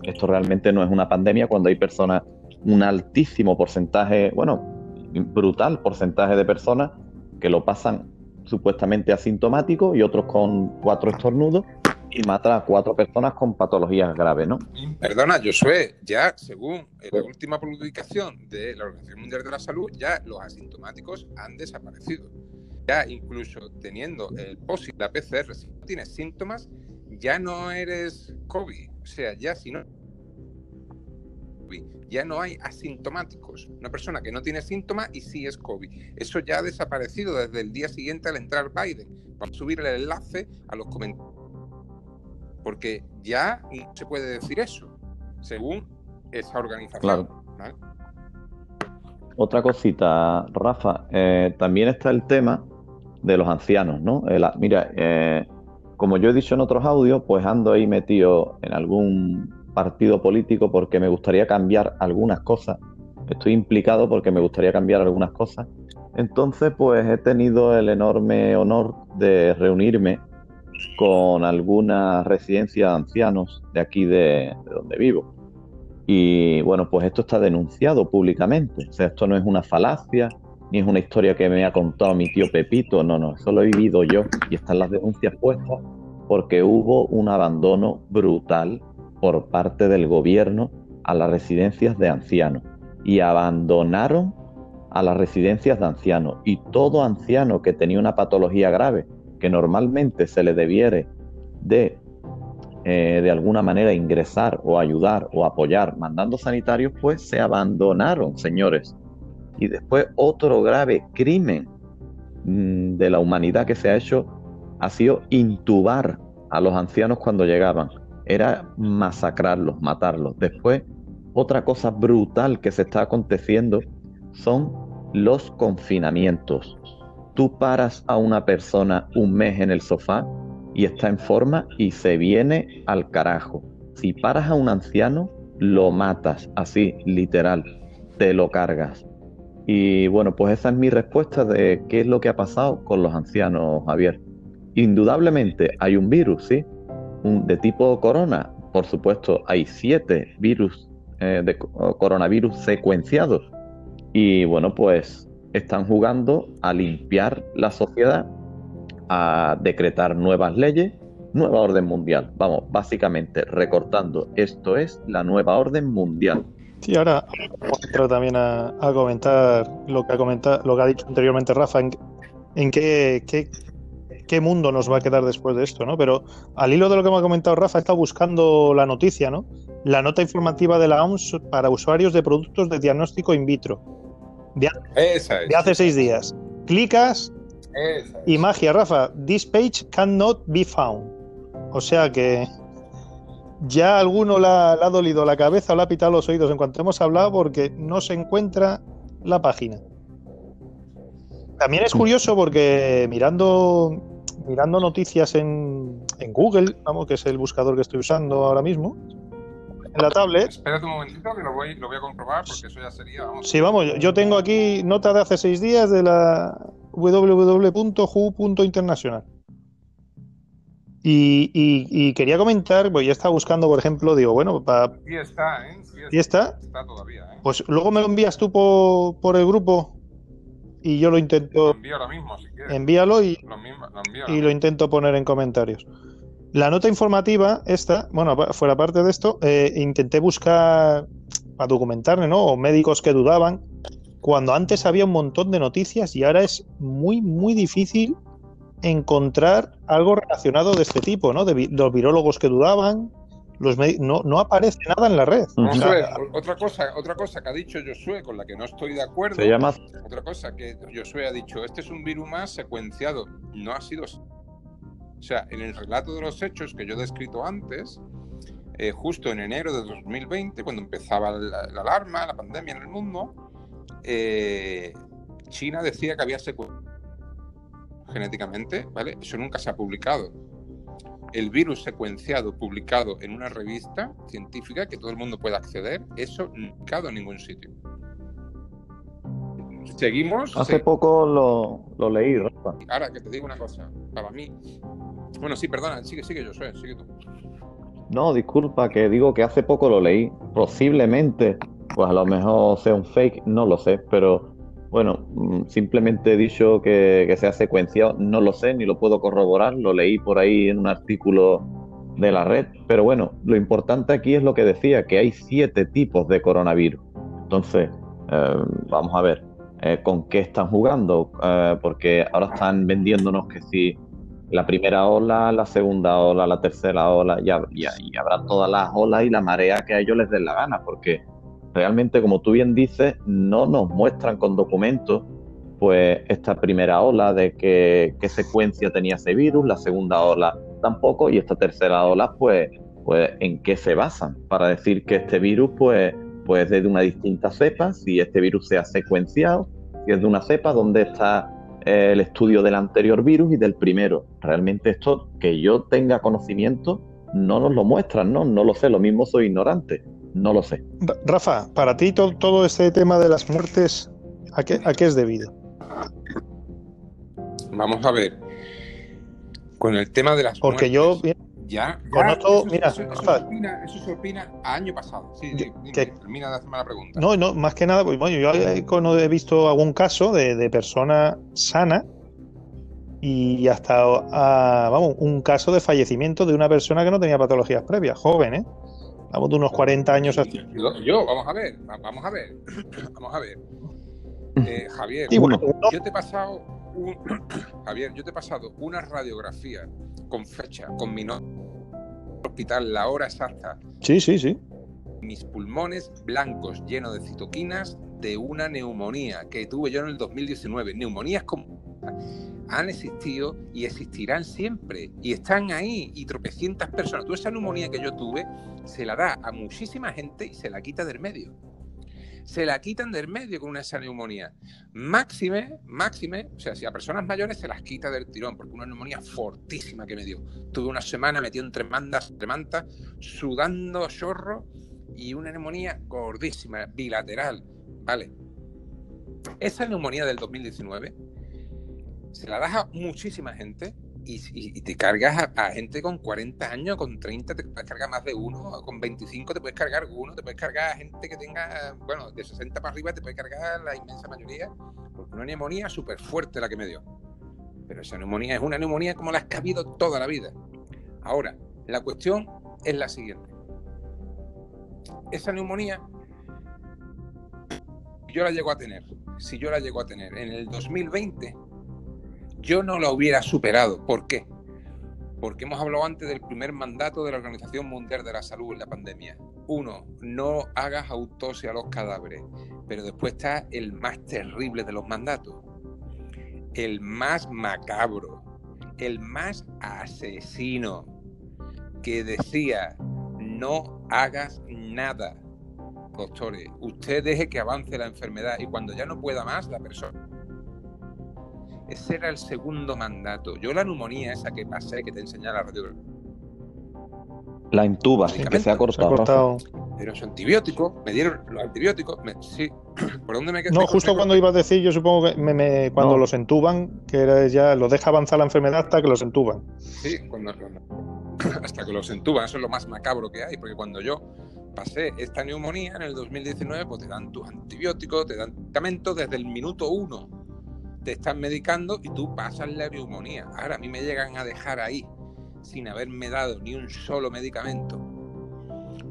esto realmente no es una pandemia cuando hay personas, un altísimo porcentaje, bueno, brutal porcentaje de personas que lo pasan supuestamente asintomático y otros con cuatro estornudos y mata a cuatro personas con patologías graves, ¿no? Perdona, Josué, ya según la última publicación de la Organización Mundial de la Salud, ya los asintomáticos han desaparecido. Ya incluso teniendo el POSIT, la PCR, si no tienes síntomas, ya no eres COVID. O sea, ya si no ya no hay asintomáticos. Una persona que no tiene síntomas y sí es COVID. Eso ya ha desaparecido desde el día siguiente al entrar Biden. Vamos a subir el enlace a los comentarios. Porque ya no se puede decir eso, según esa organización. Otra cosita, Rafa, eh, también está el tema de los ancianos, ¿no? mira, eh, como yo he dicho en otros audios, pues ando ahí metido en algún partido político porque me gustaría cambiar algunas cosas. Estoy implicado porque me gustaría cambiar algunas cosas. Entonces, pues he tenido el enorme honor de reunirme con algunas residencias de ancianos de aquí de, donde vivo. Y bueno, pues esto está denunciado públicamente. O sea, esto no es una falacia, ni es una historia que me ha contado mi tío Pepito. No, no, eso lo he vivido yo y están las denuncias puestas porque hubo un abandono brutal por parte del gobierno a las residencias de ancianos. Y abandonaron a las residencias de ancianos. Y todo anciano que tenía una patología grave que normalmente se le debiere de eh, de alguna manera ingresar o ayudar o apoyar mandando sanitarios, pues se abandonaron, señores. Y después otro grave crimen mm, de la humanidad que se ha hecho ha sido intubar a los ancianos cuando llegaban era masacrarlos, matarlos. Después, otra cosa brutal que se está aconteciendo son los confinamientos. Tú paras a una persona un mes en el sofá y está en forma y se viene al carajo. Si paras a un anciano, lo matas, así, literal, te lo cargas. Y bueno, pues esa es mi respuesta de qué es lo que ha pasado con los ancianos, Javier. Indudablemente hay un virus, sí, de tipo corona, por supuesto, hay siete virus eh, de coronavirus secuenciados. Y bueno, pues están jugando a limpiar la sociedad, a decretar nuevas leyes, nueva orden mundial. Vamos, básicamente recortando, esto es la nueva orden mundial. Sí, ahora vamos también a, comentar lo que ha comentado, lo que ha dicho anteriormente Rafa, en, qué, qué mundo nos va a quedar después de esto, ¿no? Pero al hilo de lo que me ha comentado Rafa, he estado buscando la noticia, ¿no? La nota informativa de la OMS para usuarios de productos de diagnóstico in vitro. De, Esa es. de hace seis días. Clicas Esa es. y magia, Rafa. This page cannot be found. O sea que ya a alguno le ha, le ha dolido la cabeza o le ha pitado los oídos en cuanto hemos hablado porque no se encuentra la página. También es curioso porque mirando, mirando noticias en, en Google, vamos, que es el buscador que estoy usando ahora mismo, en la tablet, Espérate un momentito que lo voy, lo voy a comprobar porque eso ya sería. Vamos, Sí, vamos, yo- tengo aquí nota de hace seis días de la www.who.international. Y, y- y quería comentar, pues ya estaba buscando, por ejemplo, digo, bueno, pa- Sí está, ¿eh? Sí ¿y está? Está todavía, ¿eh? Pues luego me lo envías tú por, por el grupo y yo lo Lo intento, envío ahora mismo si quieres. envíalo y, Lo, mismo, lo envío y lo intento poner en comentarios. La nota informativa, esta, bueno, fuera parte de esto, eh, intenté buscar para documentarme, ¿no? O médicos que dudaban, cuando antes había un montón de noticias y ahora es muy, muy difícil encontrar algo relacionado de este tipo, ¿no? De los virólogos que dudaban, los no, no aparece nada en la red. Vamos a ver, otra cosa, otra cosa que ha dicho Josué con la que no estoy de acuerdo. Se llama Otra cosa que Josué ha dicho, este es un virus más secuenciado. No ha sido. O sea, en el relato de los hechos que yo he descrito antes, eh, justo en enero de 2020, cuando empezaba la, la alarma, la pandemia en el mundo, eh, China decía que había secuenciado genéticamente, ¿vale? Eso nunca se ha publicado. El virus secuenciado, publicado en una revista científica que todo el mundo puede acceder, eso publicado en ningún sitio. Seguimos. Hace se- poco lo, lo leí, Rafa. Ahora que te digo una cosa, para mí. Bueno, sí, perdona, sigue, sigue, Josué, sigue tú. No, disculpa, que digo que hace poco lo leí. Posiblemente, pues a lo mejor sea un fake, no lo sé, pero bueno, mm, simplemente he dicho que, se ha secuenciado, no lo sé, ni lo puedo corroborar, lo leí por ahí en un artículo de la red, pero bueno, lo importante aquí es lo que decía, que hay siete tipos de coronavirus. Entonces, eh, vamos a ver, eh, ¿con qué están jugando? Eh, porque ahora están vendiéndonos que si la primera ola, la segunda ola, la tercera ola, ya- y habrá todas las olas y la marea que a ellos les den la gana, porque realmente, como tú bien dices, no nos muestran con documentos pues esta primera ola de qué secuencia tenía ese virus, la segunda ola tampoco, y esta tercera ola, pues, pues en qué se basan para decir que este virus pues, pues es de una distinta cepa, si este virus se ha secuenciado, si es de una cepa, dónde está eh, el estudio del anterior virus y del primero. Realmente esto, que yo tenga conocimiento, no nos lo muestran, ¿no? No lo sé, lo mismo soy ignorante, no lo sé. Ra- Rafa, para ti to- todo este tema de las muertes, ¿a qué, a qué es debido? Vamos a ver. Con el tema de las Porque yo, mira, ya, ya, conozco- eso, mira, eso, se opina, eso se opina a año pasado. Sí, Yo- sí, dime, que- termina de hacerme la pregunta. no, no, más que nada, pues, bueno, yo he, visto algún caso de, de persona sana y hasta, ah, vamos, un caso de fallecimiento de una persona que no tenía patologías previas, joven, ¿eh? Vamos de unos 40 años así. Yo, yo, vamos a ver, va- vamos a ver, vamos a ver. Eh, Javier, bueno, yo te he pasado un, Javier, yo te he pasado una radiografía con fecha, con mi nombre, hospital, la hora exacta, sí, sí, sí. mis pulmones blancos llenos de citoquinas de una neumonía que tuve yo en el 2019. Neumonías como han existido y existirán siempre y están ahí y tropecientas personas. Tú esa neumonía que yo tuve se la da a muchísima gente y se la quita del medio. Se la quitan del medio con una esa neumonía. Máxime, máxime, o sea, si a personas mayores se las quita del tirón, porque una neumonía fortísima que me dio. Tuve una semana metido entre mandas, entre mantas, sudando chorro y una neumonía gordísima, bilateral. Vale. Esa neumonía del 2019 se la das a muchísima gente y, te cargas a, a gente con 40 años, con 30 te puedes cargar más de uno, con 25 te puedes cargar uno, te puedes cargar a gente que tenga, bueno, de 60 para arriba te puedes cargar la inmensa mayoría, porque una neumonía súper fuerte la que me dio. Pero esa neumonía es una neumonía como las que ha habido toda la vida. Ahora, la cuestión es la siguiente. Esa neumonía yo la llego a tener, si yo la llego a tener en el 2020, yo no la hubiera superado. ¿Por qué? Porque hemos hablado antes del primer mandato de la Organización Mundial de la Salud en la pandemia. Uno, no hagas autopsia a los cadáveres. Pero después está el más terrible de los mandatos. El más macabro. El más asesino. Que decía, no hagas nada doctores, usted deje que avance la enfermedad y cuando ya no pueda más, la persona. Ese era el segundo mandato. Yo la neumonía esa que pasé, que te enseñé la radiografía. La intuba, que se ha cortado. Pero su antibiótico, me dieron los antibióticos, sí. ¿Por dónde me quedé? No, justo cuando iba a decir, yo supongo que me, cuando los entuban, que era ya lo deja avanzar la enfermedad hasta que los entuban. Sí, cuando, hasta que los entuban, eso es lo más macabro que hay, porque cuando yo pasé esta neumonía en el 2019, pues te dan tus antibióticos, te dan medicamentos desde el minuto uno. Te están medicando y tú pasas la neumonía. Ahora a mí me llegan a dejar ahí sin haberme dado ni un solo medicamento.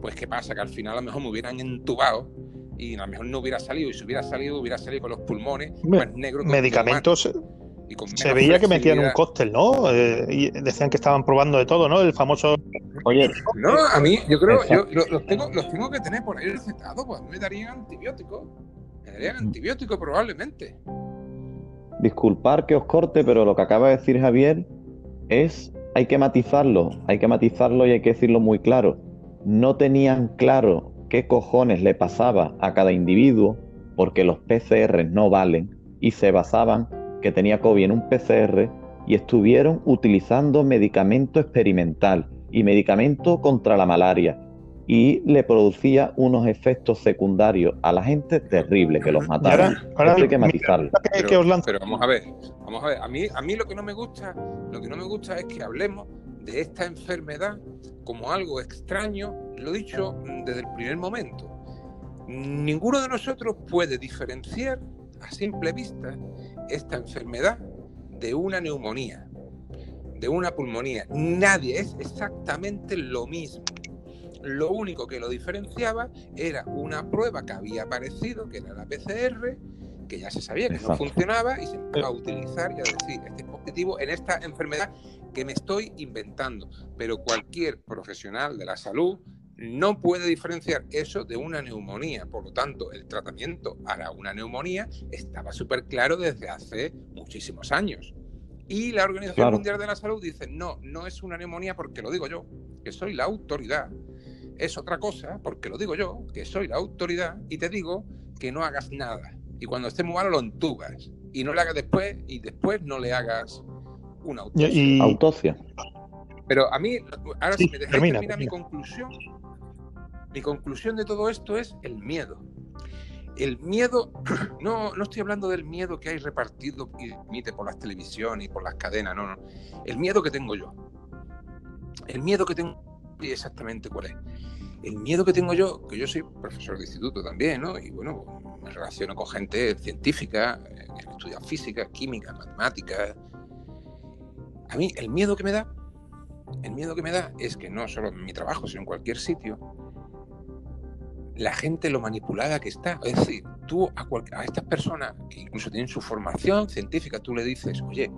Pues qué pasa, que al final a lo mejor me hubieran entubado y a lo mejor no hubiera salido. Y si hubiera salido, hubiera salido con los pulmones más negros. Medicamentos se veía que metían un cóctel, ¿no? Eh, y decían que estaban probando de todo, ¿no? El famoso. Oye. No, a mí, yo creo, yo los tengo, los tengo que tener por ahí recetados, pues me darían antibióticos. Me darían antibióticos probablemente. Disculpar que os corte, pero lo que acaba de decir Javier es. Hay que matizarlo, hay que matizarlo y hay que decirlo muy claro. No tenían claro qué cojones le pasaba a cada individuo porque los PCR no valen y se basaban que tenía COVID en un PCR y estuvieron utilizando medicamento experimental y medicamento contra la malaria y le producía unos efectos secundarios a la gente terribles que los mataron. Ahora, hay que matizarlo. Pero, vamos a ver, vamos a ver. A mí, a mí lo que no me gusta, lo que no me gusta es que hablemos de esta enfermedad como algo extraño. Lo he dicho desde el primer momento. Ninguno de nosotros puede diferenciar a simple vista esta enfermedad de una neumonía, de una pulmonía. Nadie es exactamente lo mismo. Lo único que lo diferenciaba era una prueba que había aparecido, que era la PCR, que ya se sabía que no funcionaba y se empezó a utilizar y a decir, este es positivo en esta enfermedad que me estoy inventando. Pero cualquier profesional de la salud no puede diferenciar eso de una neumonía. Por lo tanto, el tratamiento para una neumonía estaba súper claro desde hace muchísimos años. Y la Organización Mundial de la Salud dice, no, no es una neumonía porque lo digo yo, que soy la autoridad. Es otra cosa porque lo digo yo, que soy la autoridad y te digo que no hagas nada. Y cuando esté muy malo lo entubas. Y no le hagas después y después no le hagas una autopsia. Pero a mí, ahora si me dejáis termina mi conclusión, mi conclusión de todo esto es el miedo. El miedo, no, no estoy hablando del miedo que hay repartido y emite por las televisiones y por las cadenas, no, no. El miedo que tengo yo. El miedo que tengo, exactamente cuál es. El miedo que tengo yo, que yo soy profesor de instituto también, ¿no? Y bueno, me relaciono con gente científica, eh, que estudia física, química, matemáticas. A mí, el miedo que me da, el miedo que me da es que no solo en mi trabajo, sino en cualquier sitio, la gente lo manipulada que está. Es decir, tú a, a estas personas que incluso tienen su formación científica, tú le dices, oye,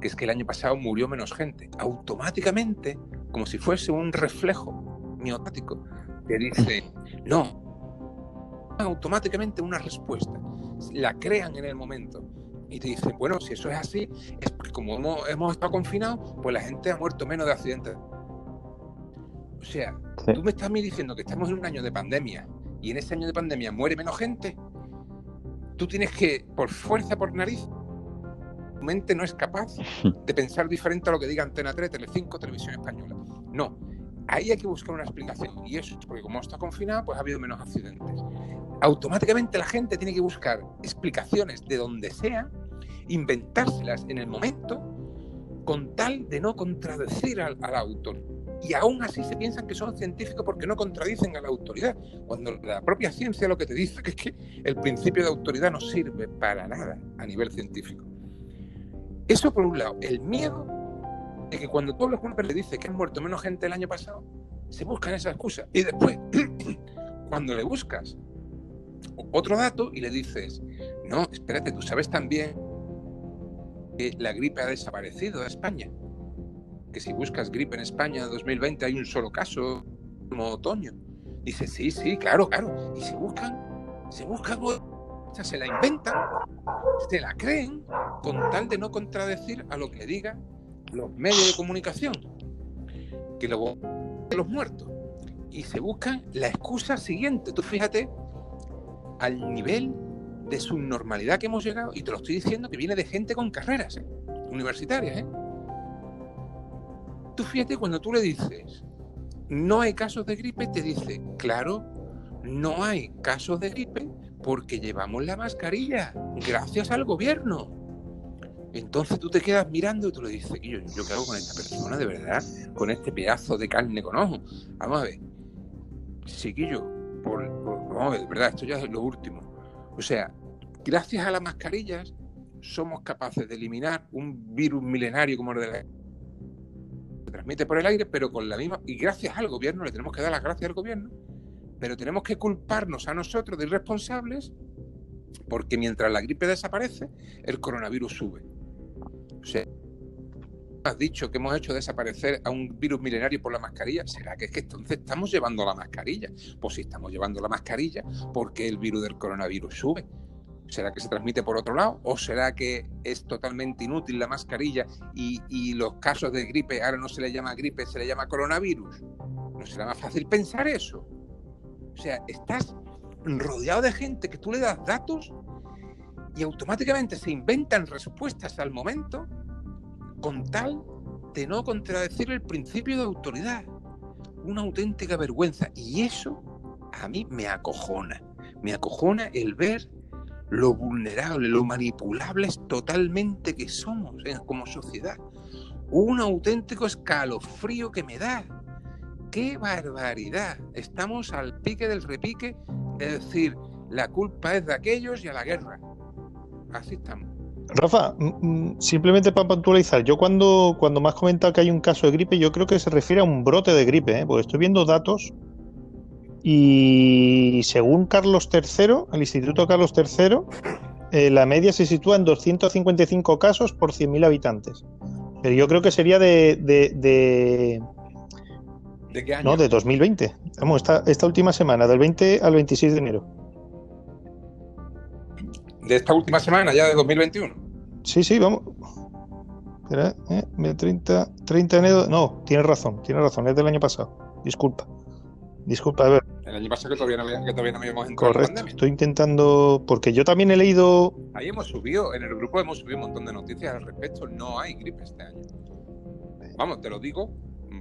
que es que el año pasado murió menos gente. Automáticamente, como si fuese un reflejo miotático, te dice, no. Automáticamente una respuesta. La crean en el momento. Y te dicen, bueno, si eso es así, es porque como hemos, hemos estado confinados, pues la gente ha muerto menos de accidentes. O sea, tú me estás diciendo que estamos en un año de pandemia y en ese año de pandemia muere menos gente, tú tienes que, por fuerza, por nariz, mente no es capaz de pensar diferente a lo que diga Antena 3, Telecinco, Televisión Española. No, ahí hay que buscar una explicación. Y eso es porque como está confinado, pues ha habido menos accidentes. Automáticamente la gente tiene que buscar explicaciones de donde sea, inventárselas en el momento, con tal de no contradecir al, al autor y aún así se piensan que son científicos porque no contradicen a la autoridad, cuando la propia ciencia lo que te dice es que el principio de autoridad no sirve para nada a nivel científico. Eso por un lado, el miedo de que cuando hablas con una persona dice que han muerto menos gente el año pasado, se buscan esa excusa. Y después, cuando le buscas otro dato y le dices, no, espérate, tú sabes también que la gripe ha desaparecido de España. Que si buscas gripe en España 2020 hay un solo caso, como otoño. Dice, sí, sí, claro, claro. Y se buscan, se buscan, se la inventan, se la creen, con tal de no contradecir a lo que le digan los medios de comunicación. Que luego los muertos. Y se buscan la excusa siguiente. Tú fíjate al nivel de subnormalidad que hemos llegado, y te lo estoy diciendo que viene de gente con carreras ¿eh? universitarias. ¿eh? Tú fíjate cuando tú le dices, no hay casos de gripe, te dice, claro, no hay casos de gripe porque llevamos la mascarilla, gracias al gobierno. Entonces tú te quedas mirando y tú le dices, yo, yo qué hago con esta persona, de verdad, con este pedazo de carne con ojo. Vamos a ver, chiquillo, por, vamos a ver, de verdad, esto ya es lo último. O sea, gracias a las mascarillas somos capaces de eliminar un virus milenario como el de la se transmite por el aire, pero con la misma y gracias al gobierno le tenemos que dar las gracias al gobierno, pero tenemos que culparnos a nosotros de irresponsables porque mientras la gripe desaparece, el coronavirus sube. O sea, has dicho que hemos hecho desaparecer a un virus milenario por la mascarilla, ¿será que es que entonces estamos llevando la mascarilla? Pues si estamos llevando la mascarilla, ¿por qué el virus del coronavirus sube? ¿Será que se transmite por otro lado? ¿O será que es totalmente inútil la mascarilla y, los casos de gripe ahora no se le llama gripe, se le llama coronavirus? ¿No será más fácil pensar eso? O sea, estás rodeado de gente que tú le das datos y automáticamente se inventan respuestas al momento con tal de no contradecir el principio de autoridad. Una auténtica vergüenza. Y eso a mí me acojona. Me acojona el ver lo vulnerable, lo manipulables totalmente que somos como sociedad. Un auténtico escalofrío que me da. ¡Qué barbaridad! Estamos al pique del repique de decir, la culpa es de aquellos y a la guerra. Así estamos. Rafa, simplemente para puntualizar, yo cuando, cuando me has comentado que hay un caso de gripe, yo creo que se refiere a un brote de gripe, ¿eh? porque estoy viendo datos y según Carlos III, el Instituto Carlos III, eh, la media se sitúa en 255 casos por 100.000 habitantes. Pero yo creo que sería de... ¿De, de... qué año? No, de 2020. Vamos, esta, esta última semana, del 20 al 26 de enero. ¿De esta última semana, ya de 2021? Sí, sí, vamos. Espera, ¿eh? 30, 30 de enero. No, tienes razón, tienes razón, es del año pasado. Disculpa. Disculpa, a ver. El año pasado que todavía no, que todavía no habíamos entrado Correcto, estoy intentando, porque yo también he leído... Ahí hemos subido, en el grupo hemos subido un montón de noticias al respecto, no hay gripe este año. Vamos, te lo digo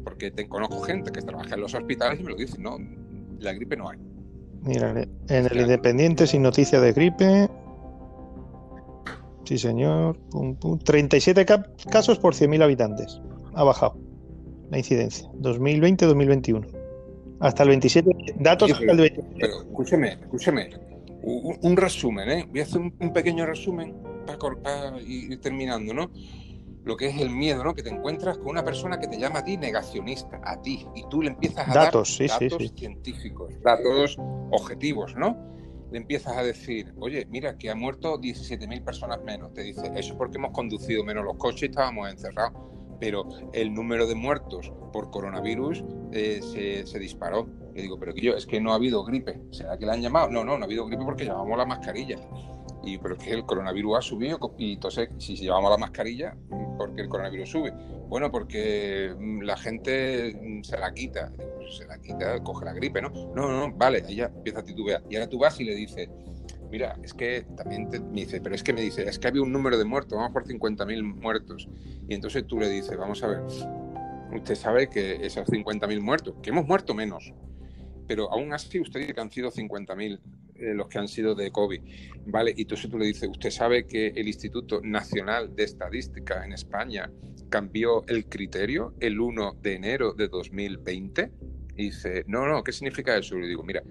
porque te conozco gente que trabaja en los hospitales y me lo dicen, no, la gripe no hay. Mira, en el Independiente sin noticia de gripe. Sí, señor. 37 casos por 100.000 habitantes. Ha bajado la incidencia. 2020-2021. Hasta el 27. Datos hasta el 27. Pero escúcheme, escúcheme. Un, resumen, ¿eh? Voy a hacer un, pequeño resumen para, ir terminando, ¿no? Lo que es el miedo, ¿no? Que te encuentras con una persona que te llama a ti negacionista, a ti, y tú le empiezas a datos, dar sí, datos científicos, datos objetivos, ¿no? Le empiezas a decir, oye, mira, que ha muerto 17.000 personas menos. Te dice, eso es porque hemos conducido menos los coches y estábamos encerrados pero el número de muertos por coronavirus eh, se, disparó. Y digo, pero que yo, es que no ha habido gripe. ¿Será que le han llamado? No, no, no ha habido gripe porque llevamos la mascarilla. Y pero que el coronavirus ha subido y entonces si llevamos la mascarilla, ¿por qué el coronavirus sube? Bueno, porque mm, la gente mm, se la quita, se la quita, coge la gripe, ¿no? No, no, no, vale, ya empieza a titubear. Y ahora tú vas y le dices, mira, es que también te, me dice, pero es que me dice, es que había un número de muertos, vamos por 50.000 muertos. Y entonces tú le dices, vamos a ver, usted sabe que esos 50.000 muertos, que hemos muerto menos, pero aún así usted dice que han sido 50.000 eh, los que han sido de COVID, ¿vale? Y entonces tú le dices, usted sabe que el Instituto Nacional de Estadística en España cambió el criterio el 1 de enero de 2020. Y dice, no, no, ¿qué significa eso? Y le digo, mira,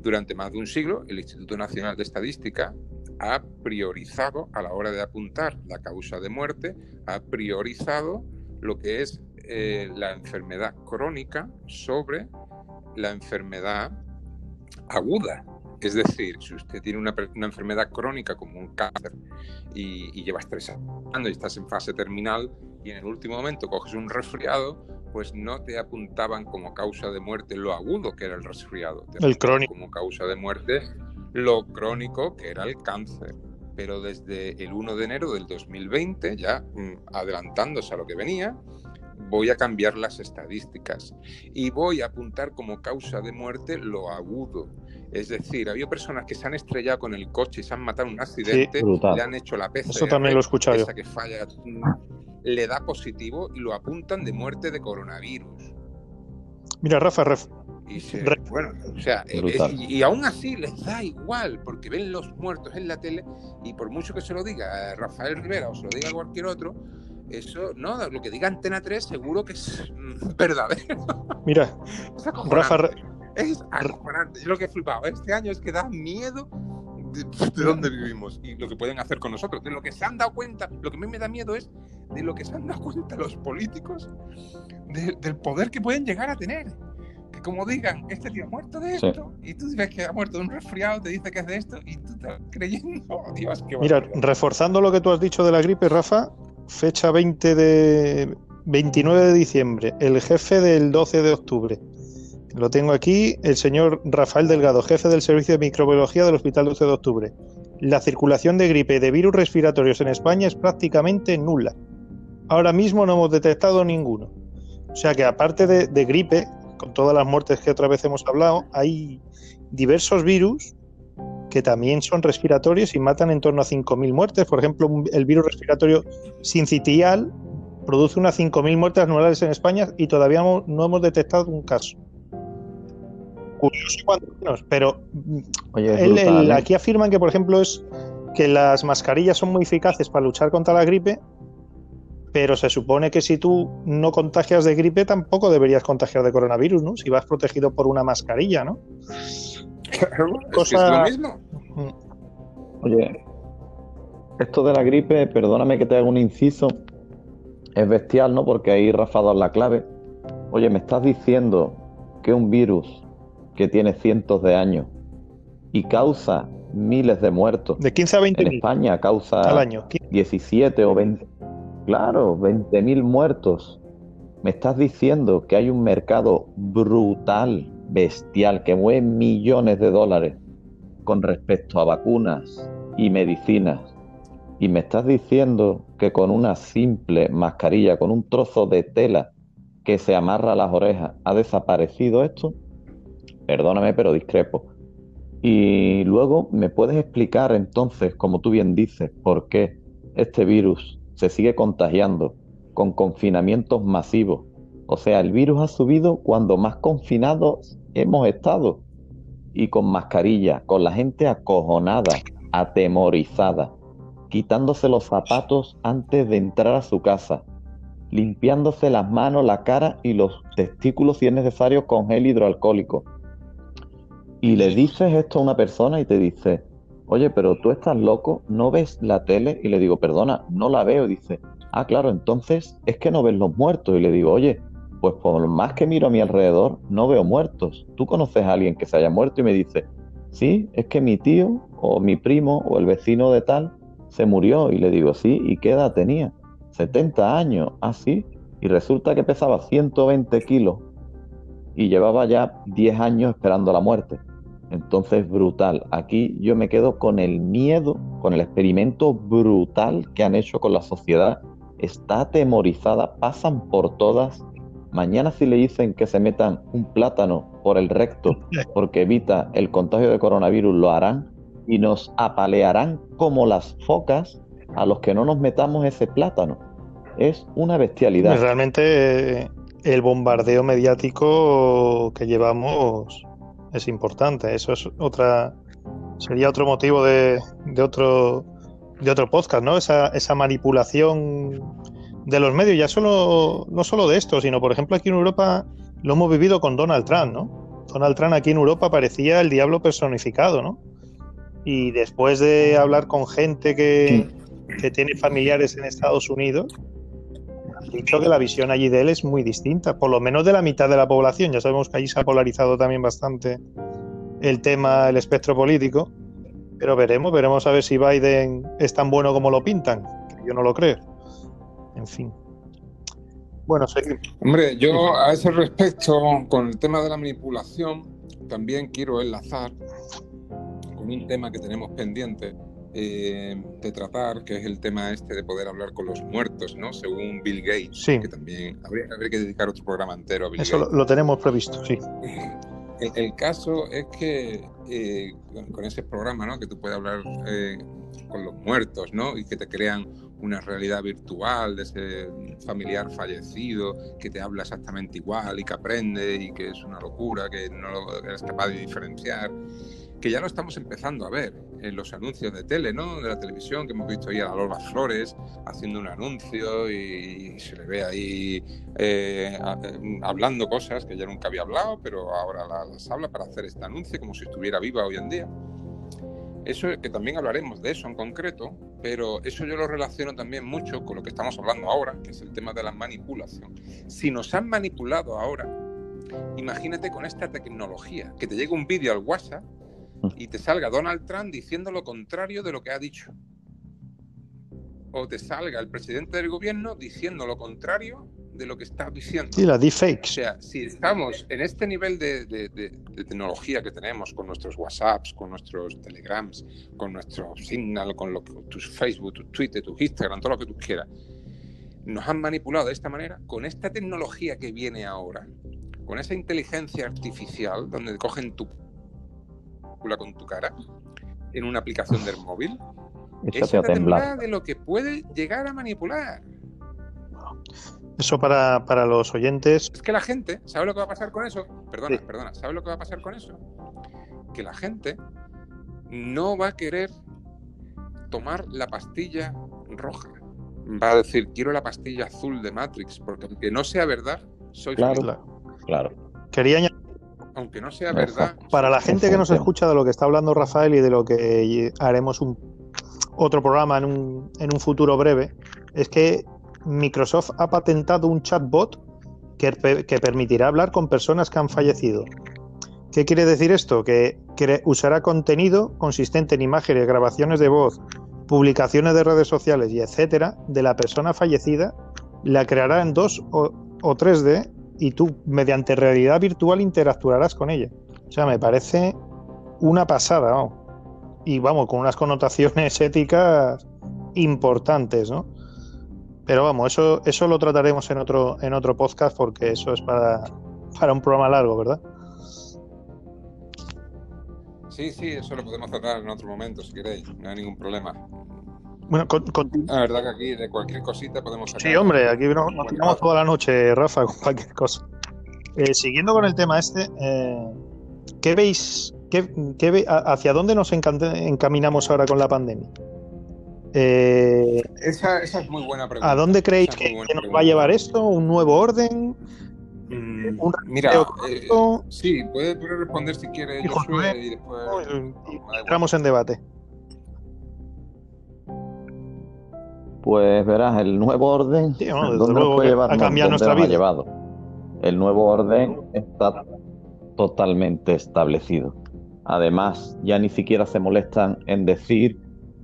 durante más de un siglo, el Instituto Nacional de Estadística ha priorizado, a la hora de apuntar la causa de muerte, ha priorizado lo que es eh, la enfermedad crónica sobre la enfermedad aguda. Es decir, si usted tiene una, una enfermedad crónica como un cáncer y, y llevas tres años y estás en fase terminal y en el último momento coges un resfriado, pues no te apuntaban como causa de muerte lo agudo que era el resfriado, te el crónico. como causa de muerte lo crónico que era el cáncer. Pero desde el 1 de enero del 2020, ya mm, adelantándose a lo que venía, voy a cambiar las estadísticas y voy a apuntar como causa de muerte lo agudo. Es decir, había personas que se han estrellado con el coche y se han matado en un accidente, Sí, le han hecho la PCR, Eso también lo he escuchado esa que falla, mm, le da positivo y lo apuntan de muerte de coronavirus. Mira, Rafa, ref- Y se- bueno, o sea, y, y aún así les da igual, porque ven los muertos en la tele y por mucho que se lo diga a Rafael Rivera o se lo diga a cualquier otro, eso, no, lo que diga Antena 3 seguro que es mm, verdadero. mira. Rafa, Es acojonante. Yo lo que he flipado este año es que da miedo de, de dónde vivimos y lo que pueden hacer con nosotros. De lo que se han dado cuenta, lo que a mí me da miedo es de lo que se han dado cuenta los políticos de- del poder que pueden llegar a tener. Que como digan, este tío ha muerto de Sí. esto, y tú ves que ha muerto de un resfriado, te dice que es de esto, y tú estás creyendo, Dios, qué mira, reforzando lo que tú has dicho de la gripe, Rafa, fecha 20 de 29 de diciembre, el jefe del 12 de octubre. Lo tengo aquí, el señor Rafael Delgado, jefe del Servicio de Microbiología del Hospital 12 de Octubre. La circulación de gripe de virus respiratorios en España es prácticamente nula. Ahora mismo no hemos detectado ninguno. O sea que aparte de, gripe, con todas las muertes que otra vez hemos hablado, hay diversos virus que también son respiratorios y matan en torno a 5.000 muertes. Por ejemplo, el virus respiratorio sincitial produce unas 5.000 muertes anuales en España y todavía no hemos detectado un caso. Curioso cuando menos, pero mm, Oye, el- brutal, ¿eh? aquí afirman que, por ejemplo, es que las mascarillas son muy eficaces para luchar contra la gripe, pero se supone que si tú no contagias de gripe, tampoco deberías contagiar de coronavirus, ¿no? Si vas protegido por una mascarilla, ¿no? Claro, es que cosa- es lo mismo. Oye, esto de la gripe, perdóname que te haga un inciso, es bestial, ¿no? Porque ahí Rafa ha dado la clave. Oye, me estás diciendo que un virus que tiene cientos de años y causa miles de muertos, De 15 a 20 en mil España causa al año. 17 o 20, claro, 20.000 muertos. Me estás diciendo que hay un mercado brutal, bestial, que mueve millones de dólares con respecto a vacunas y medicinas. Y me estás diciendo que con una simple mascarilla, con un trozo de tela que se amarra a las orejas, ha desaparecido esto. Perdóname, pero discrepo. Y luego me puedes explicar entonces, como tú bien dices, por qué este virus se sigue contagiando con confinamientos masivos. O sea, el virus ha subido cuando más confinados hemos estado y con mascarilla, con la gente acojonada, atemorizada, quitándose los zapatos antes de entrar a su casa, limpiándose las manos, la cara y los testículos si es necesario con gel hidroalcohólico. Y le dices esto a una persona y te dice, oye, pero tú estás loco, ¿no ves la tele? Y le digo, perdona, no la veo. Y dice, ah, claro, entonces es que no ves los muertos. Y le digo, oye, pues por más que miro a mi alrededor, no veo muertos. ¿Tú conoces a alguien que se haya muerto? Y me dice, sí, es que mi tío o mi primo o el vecino de tal se murió. Y le digo, sí, ¿y qué edad tenía? 70 años, ah, sí. Y resulta que pesaba 120 kilos y llevaba ya 10 años esperando la muerte. Entonces, brutal. Aquí yo me quedo con el miedo, con el experimento brutal que han hecho con la sociedad. Está atemorizada, pasan por todas. Mañana si le dicen que se metan un plátano por el recto porque evita el contagio de coronavirus, lo harán y nos apalearán como las focas a los que no nos metamos ese plátano. Es una bestialidad. Realmente eh, el bombardeo mediático que llevamos es importante. Eso es otra sería otro motivo de, de otro de otro podcast, ¿no? Esa, esa manipulación de los medios, ya solo no solo de esto, sino por ejemplo aquí en Europa lo hemos vivido con Donald Trump, ¿no? Donald Trump aquí en Europa parecía el diablo personificado, ¿no? Y después de hablar con gente que, que tiene familiares en Estados Unidos, han dicho que la visión allí de él es muy distinta, por lo menos de la mitad de la población. Ya sabemos que allí se ha polarizado también bastante el tema, el espectro político, pero veremos, veremos a ver si Biden es tan bueno como lo pintan, que yo no lo creo. En fin. Bueno, seguimos. Hombre, yo a ese respecto, con el tema de la manipulación, también quiero enlazar con un tema que tenemos pendiente eh, de tratar, que es el tema este de poder hablar con los muertos, ¿no? Según Bill Gates, Sí. que también habría, habría que dedicar otro programa entero a Bill Eso lo, Gates. lo tenemos previsto, sí. El, el caso es que eh, con, ese programa, ¿no? Que tú puedes hablar eh, con los muertos, ¿no? Y que te crean una realidad virtual de ese familiar fallecido que te habla exactamente igual y que aprende y que es una locura, que no lo eres capaz de diferenciar, que ya lo estamos empezando a ver en los anuncios de tele, ¿no? De la televisión, que hemos visto ahí a la Lola Flores haciendo un anuncio y se le ve ahí eh, eh, hablando cosas que ya nunca había hablado, pero ahora la- las habla para hacer este anuncio como si estuviera viva hoy en día. Eso que también hablaremos de eso en concreto, pero eso yo lo relaciono también mucho con lo que estamos hablando ahora, que es el tema de la manipulación. Si nos han manipulado ahora, imagínate con esta tecnología, que te llegue un vídeo al WhatsApp y te salga Donald Trump diciendo lo contrario de lo que ha dicho. O te salga el presidente del gobierno diciendo lo contrario de lo que está diciendo. Sí, las O deepfakes. sea, si estamos en este nivel de, de- de- de tecnología que tenemos con nuestros WhatsApps, con nuestros Telegrams, con nuestro Signal, con lo que, tus Facebook, tus Twitter, tus Instagram, todo lo que tú quieras, nos han manipulado de esta manera, con esta tecnología que viene ahora, con esa inteligencia artificial donde cogen tu con tu cara en una aplicación del móvil, a es de lo que puede llegar a manipular. Eso para, para los oyentes. Es que la gente, ¿sabe lo que va a pasar con eso? Perdona, Sí. perdona, ¿sabe lo que va a pasar con eso? Que la gente no va a querer tomar la pastilla roja. Va a decir, quiero la pastilla azul de Matrix, porque aunque no sea verdad, soy Claro. feliz. Claro. Quería añadir, Aunque no sea verdad, para la gente que nos escucha de lo que está hablando Rafael y de lo que haremos un otro programa en un, en un futuro breve, es que Microsoft ha patentado un chatbot que, que permitirá hablar con personas que han fallecido. ¿Qué quiere decir esto? Que usará contenido consistente en imágenes, grabaciones de voz, publicaciones de redes sociales y etcétera de la persona fallecida, la creará en 2 o, o 3D y tú mediante realidad virtual interactuarás con ella. O sea, me parece una pasada. Y vamos, con unas connotaciones éticas importantes, ¿no? Pero vamos, eso, eso lo trataremos en otro, en otro podcast porque eso es para, para un programa largo, ¿verdad? sí, sí, eso lo podemos tratar en otro momento si queréis, no hay ningún problema. Bueno, con- con- La verdad que aquí de cualquier cosita podemos sacar. sí, hombre, aquí nos, nos tiramos toda la noche, Rafa, con cualquier cosa. Eh, siguiendo con el tema este, eh, ¿qué veis? qué- qué ve- ¿Hacia dónde nos encaminamos ahora con la pandemia? Eh, Esa, esa es muy buena pregunta. ¿A dónde creéis es que, nos va a llevar esto? ¿Un nuevo orden? Mm, un Mira, sí, puede, puede responder si quiere Josué y después... Entramos en debate. Pues verás, el nuevo orden, Sí, bueno, desde ¿dónde nos luego puede llevar? No, cambiado ¿dónde nuestra vida. llevado? El nuevo orden está totalmente establecido. Además, ya ni siquiera se molestan en decir,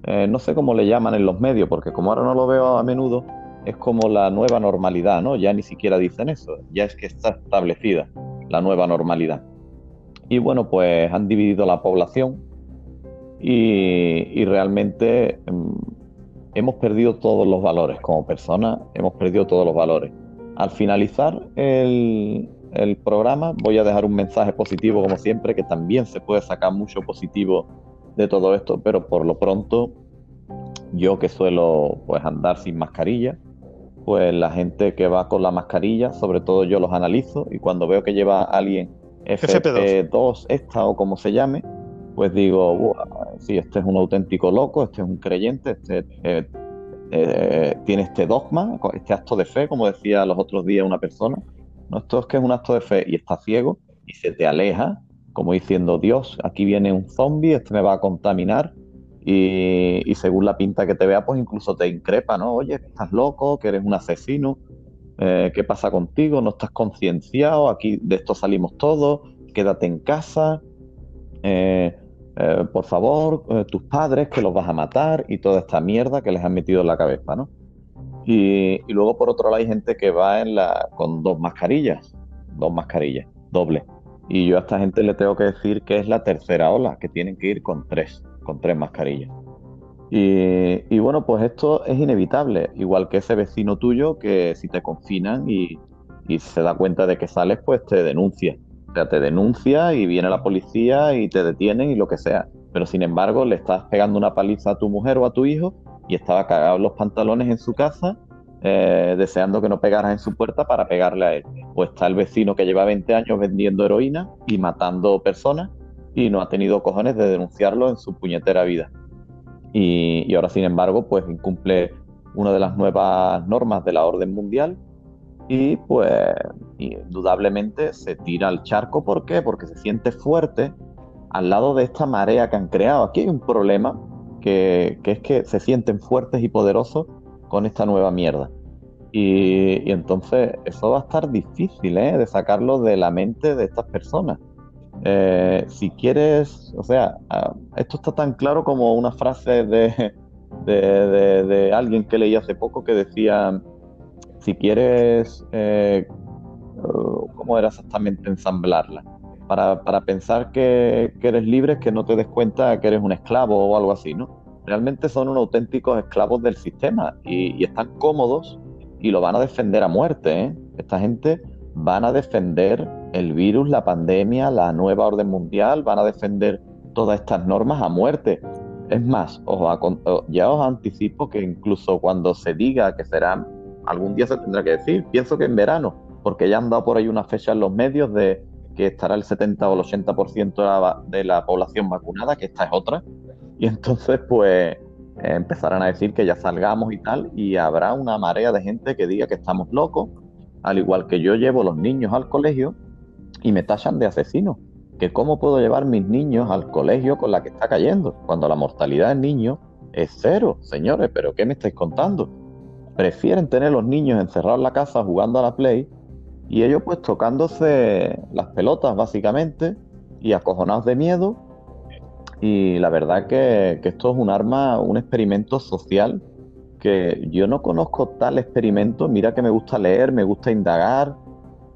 eh, no sé cómo le llaman en los medios, porque como ahora no lo veo a menudo, es como la nueva normalidad, ¿no? Ya ni siquiera dicen eso, ya es que está establecida la nueva normalidad. Y bueno, pues han dividido la población y, y realmente mm, hemos perdido todos los valores como personas, hemos perdido todos los valores. Al finalizar el, el programa voy a dejar un mensaje positivo como siempre, que también se puede sacar mucho positivo de todo esto, pero por lo pronto yo que suelo pues andar sin mascarilla, pues la gente que va con la mascarilla, sobre todo yo los analizo y cuando veo que lleva alguien FP2. FP2 esta o como se llame, pues digo, "Buah, sí, este es un auténtico loco, este es un creyente, este eh, eh, tiene este dogma, este acto de fe, como decía los otros días una persona. No, esto es que es un acto de fe y está ciego y se te aleja, como diciendo, Dios, aquí viene un zombie, este me va a contaminar. Y, según la pinta que te vea, pues incluso te increpa, ¿no? Oye, estás loco, que eres un asesino, eh, ¿qué pasa contigo? ¿No estás concienciado? Aquí de esto salimos todos, quédate en casa. eh, eh, por favor, eh, tus padres que los vas a matar y toda esta mierda que les han metido en la cabeza, ¿no? Y, luego por otro lado hay gente que va con dos mascarillas, dos mascarillas, doble. Y yo a esta gente le tengo que decir que es la tercera ola, que tienen que ir con tres, con tres mascarillas. Y, bueno, pues esto es inevitable, igual que ese vecino tuyo que si te confinan y, y se da cuenta de que sales, pues te denuncia o sea, te denuncia y viene la policía y te detienen y lo que sea. Pero sin embargo, le estás pegando una paliza a tu mujer o a tu hijo y estaba cagado en los pantalones en su casa, eh, deseando que no pegaras en su puerta para pegarle a él. O está el vecino que lleva 20 años vendiendo heroína y matando personas y no ha tenido cojones de denunciarlo en su puñetera vida. Y, y ahora, sin embargo, pues incumple una de las nuevas normas de la orden mundial y pues indudablemente se tira al charco. ¿Por qué? Porque se siente fuerte al lado de esta marea que han creado. Aquí hay un problema que, es que se sienten fuertes y poderosos con esta nueva mierda. Y, entonces eso va a estar difícil ¿eh? de sacarlo de la mente de estas personas. Eh, si quieres, o sea, ah, esto está tan claro como una frase de, de, de alguien que leí hace poco que decía, si quieres, eh, ¿cómo era exactamente ensamblarla? Para, pensar que, eres libre que no te des cuenta que eres un esclavo o algo así, ¿no? Realmente son unos auténticos esclavos del sistema y, están cómodos y lo van a defender a muerte. ¿eh? Esta gente van a defender el virus, la pandemia, la nueva orden mundial, van a defender todas estas normas a muerte. Es más, ya os anticipo que incluso cuando se diga que serán algún día se tendrá que decir. Pienso que en verano, porque ya han dado por ahí una fecha en los medios de que estará el 70 o el 80% de la, de la población vacunada, que esta es otra. Y entonces, pues, empezarán a decir que ya salgamos y tal, y habrá una marea de gente que diga que estamos locos, al igual que yo llevo los niños al colegio y me tachan de asesino. Que cómo puedo llevar mis niños al colegio con la que está cayendo, cuando la mortalidad en niños es cero, señores, pero ¿qué me estáis contando? Prefieren tener los niños encerrados en la casa jugando a la Play y ellos pues tocándose las pelotas básicamente y acojonados de miedo. Y la verdad que, esto es un arma, un experimento social que yo no conozco tal experimento. Mira que me gusta leer, me gusta indagar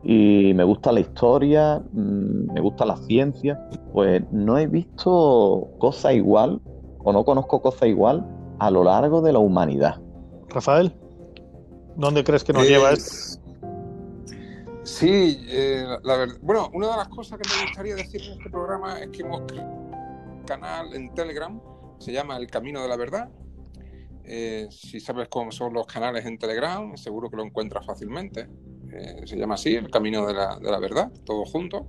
y me gusta la historia, mm, me gusta la ciencia. Pues no he visto cosa igual o no conozco cosa igual a lo largo de la humanidad. Rafael. ¿Dónde crees que nos lleva esto? Sí, eh, la verdad. Bueno, una de las cosas que me gustaría decir en este programa es que hemos creado un canal en Telegram, se llama El Camino de la Verdad. Eh, si sabes cómo son los canales en Telegram, seguro que lo encuentras fácilmente. Eh, se llama así, El Camino de la, de la Verdad, todo junto.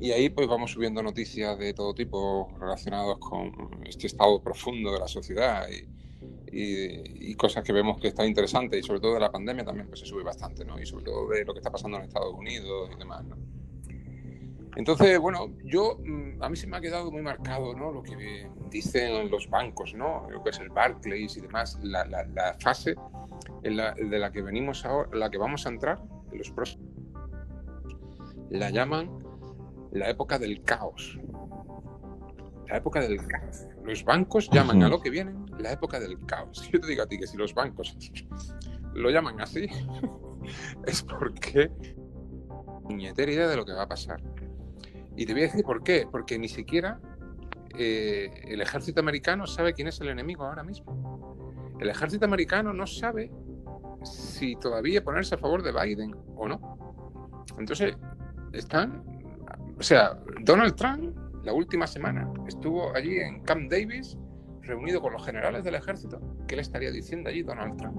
Y ahí pues vamos subiendo noticias de todo tipo relacionadas con este estado profundo de la sociedad y, y, cosas que vemos que están interesantes y sobre todo de la pandemia también pues se sube bastante, ¿no? Y sobre todo de lo que está pasando en Estados Unidos y demás, ¿no? Entonces, bueno, yo, mm, a mí se me ha quedado muy marcado, ¿no? Lo que dicen los bancos, ¿no? Lo que es el Barclays y demás, la, la, fase en la, de la que venimos ahora, la que vamos a entrar en los próximos, la llaman la época del caos. La época del caos. Los bancos llaman a lo que vienen la época del caos. Yo te digo a ti que si los bancos lo llaman así, es porque niñetera idea de lo que va a pasar. Y te voy a decir por qué. Porque ni siquiera eh, el ejército americano sabe quién es el enemigo ahora mismo. El ejército americano no sabe si todavía ponerse a favor de Biden o no. Entonces, están. O sea, Donald Trump la última semana estuvo allí en Camp Davis reunido con los generales del ejército. ¿Qué le estaría diciendo allí Donald Trump?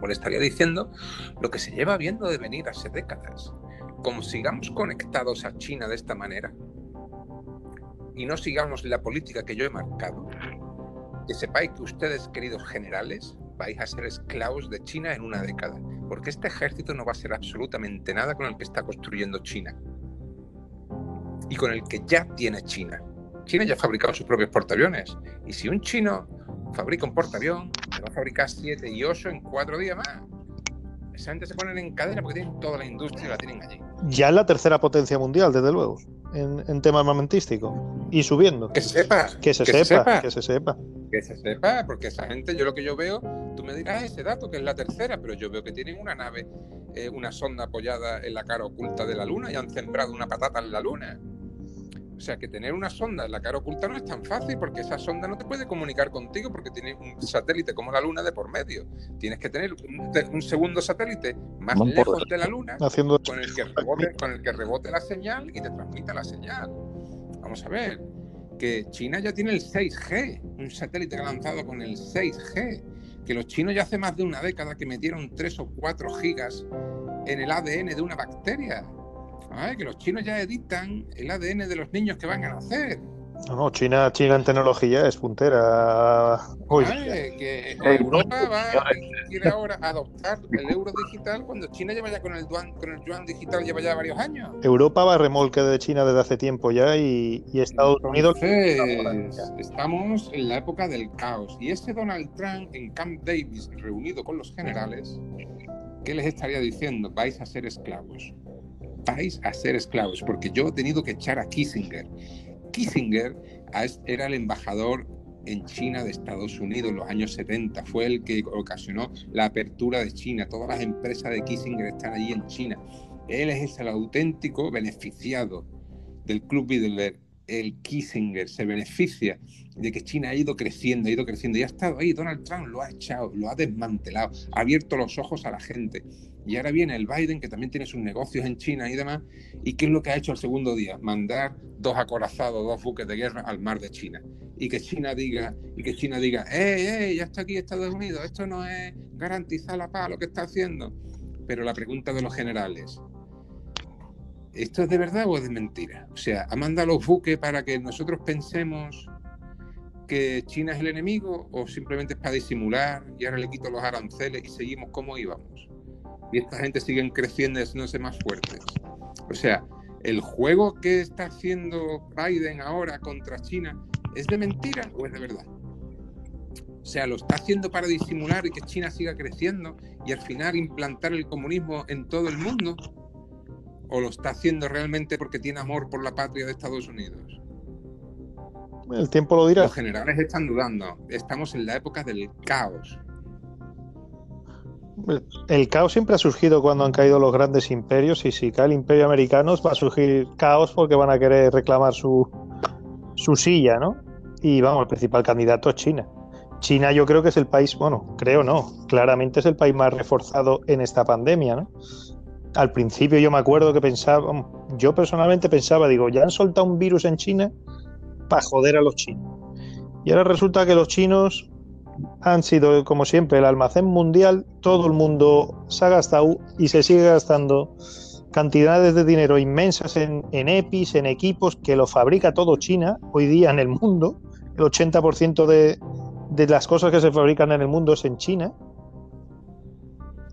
Pues le estaría diciendo lo que se lleva viendo de venir hace décadas. Como sigamos conectados a China de esta manera y no sigamos la política que yo he marcado, que sepáis que ustedes, queridos generales, vais a ser esclavos de China en una década, porque este ejército no va a ser absolutamente nada con el que está construyendo China y con el que ya tiene China. China ya ha fabricado sus propios portaaviones. Y si un chino fabrica un portaavión, va a fabricar siete y ocho en cuatro días más. Esa gente se ponen en cadena porque tienen toda la industria, la tienen allí. Ya es la tercera potencia mundial, desde luego. en, en tema armamentístico y subiendo. Que se sepa. Que se, Que se sepa, sepa. que se sepa. Que se sepa, porque esa gente, yo lo que yo veo, tú me dirás ese dato, que es la tercera, pero yo veo que tienen una nave, eh, una sonda apoyada en la cara oculta de la Luna y han sembrado una patata en la Luna. O sea, que tener una sonda en la cara oculta no es tan fácil porque esa sonda no te puede comunicar contigo porque tiene un satélite como la Luna de por medio. Tienes que tener un, un segundo satélite más por lejos detrás. de la Luna Haciendo con el que rebote, con el que rebote la señal y te transmita la señal. Vamos a ver, que China ya tiene el 6G, un satélite que ha lanzado con el 6G, que los chinos ya hace más de una década que metieron 3 o 4 gigas en el ADN de una bacteria. Ay, que los chinos ya editan el ADN de los niños que van a nacer. No, China, China en tecnología es puntera. Ay, que Europa va, quiere ahora adoptar el euro digital cuando China lleva ya con el yuan, con el yuan digital lleva ya varios años. Europa va a remolque de China desde hace tiempo ya y, y Estados Unidos. Estamos en la época del caos. Y ese Donald Trump en Camp Davis, reunido con los generales, ¿qué les estaría diciendo? Vais a ser esclavos. Vais a ser esclavos. Porque yo he tenido que echar a Kissinger. Kissinger era el embajador en China de Estados Unidos en los años 70. Fue el que ocasionó la apertura de China. Todas las empresas de Kissinger están allí en China. Él es el auténtico beneficiado del Club Bilderberg. El Kissinger se beneficia de que China ha ido creciendo, ha ido creciendo y ha estado ahí. Donald Trump lo ha echado, lo ha desmantelado, ha abierto los ojos a la gente. Y ahora viene el Biden, que también tiene sus negocios en China y demás. ¿Y qué es lo que ha hecho el segundo día? Mandar dos acorazados, dos buques de guerra al mar de China. Y que China diga, y que China diga, ¡eh, eh! Ya está aquí Estados Unidos, esto no es garantizar la paz lo que está haciendo. Pero la pregunta de los generales, ¿esto es de verdad o es de mentira? O sea, ¿ha mandado los buques para que nosotros pensemos que China es el enemigo o simplemente es para disimular y ahora le quito los aranceles y seguimos como íbamos? Y esta gente siguen creciendo y haciéndose más fuertes. O sea, ¿el juego que está haciendo Biden ahora contra China es de mentira o es de verdad? O sea, ¿lo está haciendo para disimular y que China siga creciendo y al final implantar el comunismo en todo el mundo? ¿O lo está haciendo realmente porque tiene amor por la patria de Estados Unidos? El tiempo lo dirá. Los generales están dudando. Estamos en la época del caos. El caos siempre ha surgido cuando han caído los grandes imperios y si cae el imperio americano va a surgir caos porque van a querer reclamar su, su silla, ¿no? Y vamos, el principal candidato es China. China yo creo que es el país, bueno, creo no, claramente es el país más reforzado en esta pandemia, ¿no? Al principio yo me acuerdo que pensaba, yo personalmente pensaba, digo, ya han soltado un virus en China para joder a los chinos. Y ahora resulta que los chinos han sido, como siempre, el almacén mundial. Todo el mundo se ha gastado y se sigue gastando cantidades de dinero inmensas en, en EPIs, en equipos que lo fabrica todo China hoy día en el mundo. El 80% de, de las cosas que se fabrican en el mundo es en China.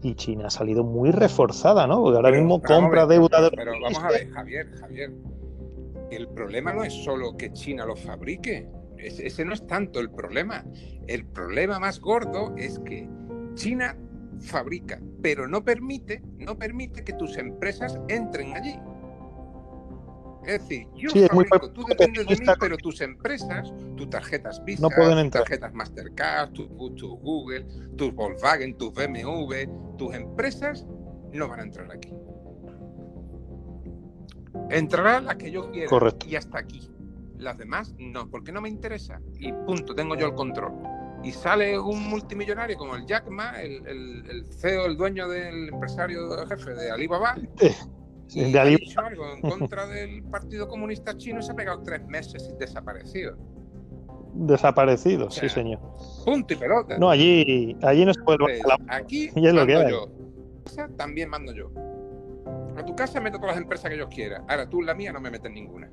Y China ha salido muy reforzada, ¿no? Porque ahora Pero- mismo pero compra ver, deuda de Pero vamos a ver, Javier, Javier. El problema no es solo que China lo fabrique. Ese, no es tanto el problema. El problema más gordo es que China fabrica, pero no permite, no permite que tus empresas entren allí. Es decir, yo Sí, muy fabrico, tú dependes de mí, pero tus empresas, tus tarjetas Visa, No tus tarjetas Mastercard, tus, tus Google, tus Volkswagen, tus BMW, tus empresas no van a entrar aquí. Entrarán las que yo quiera Correcto. y hasta aquí. Las demás no, porque no me interesa. Y punto, tengo yo el control. Y sale un multimillonario como el Jack Ma, el, el- el CEO, el dueño del empresario jefe de Alibaba, Sí, y de ha dicho algo en contra del Partido Comunista Chino y se ha pegado tres meses y desaparecido. desaparecidos, O sea, sí, señor. Punto y pelota. No, allí, allí no se puede Entonces, la- aquí es lo que mando hay. yo. También mando yo. A tu casa meto todas las empresas que yo quiera. Ahora tú, la mía, no me metes ninguna.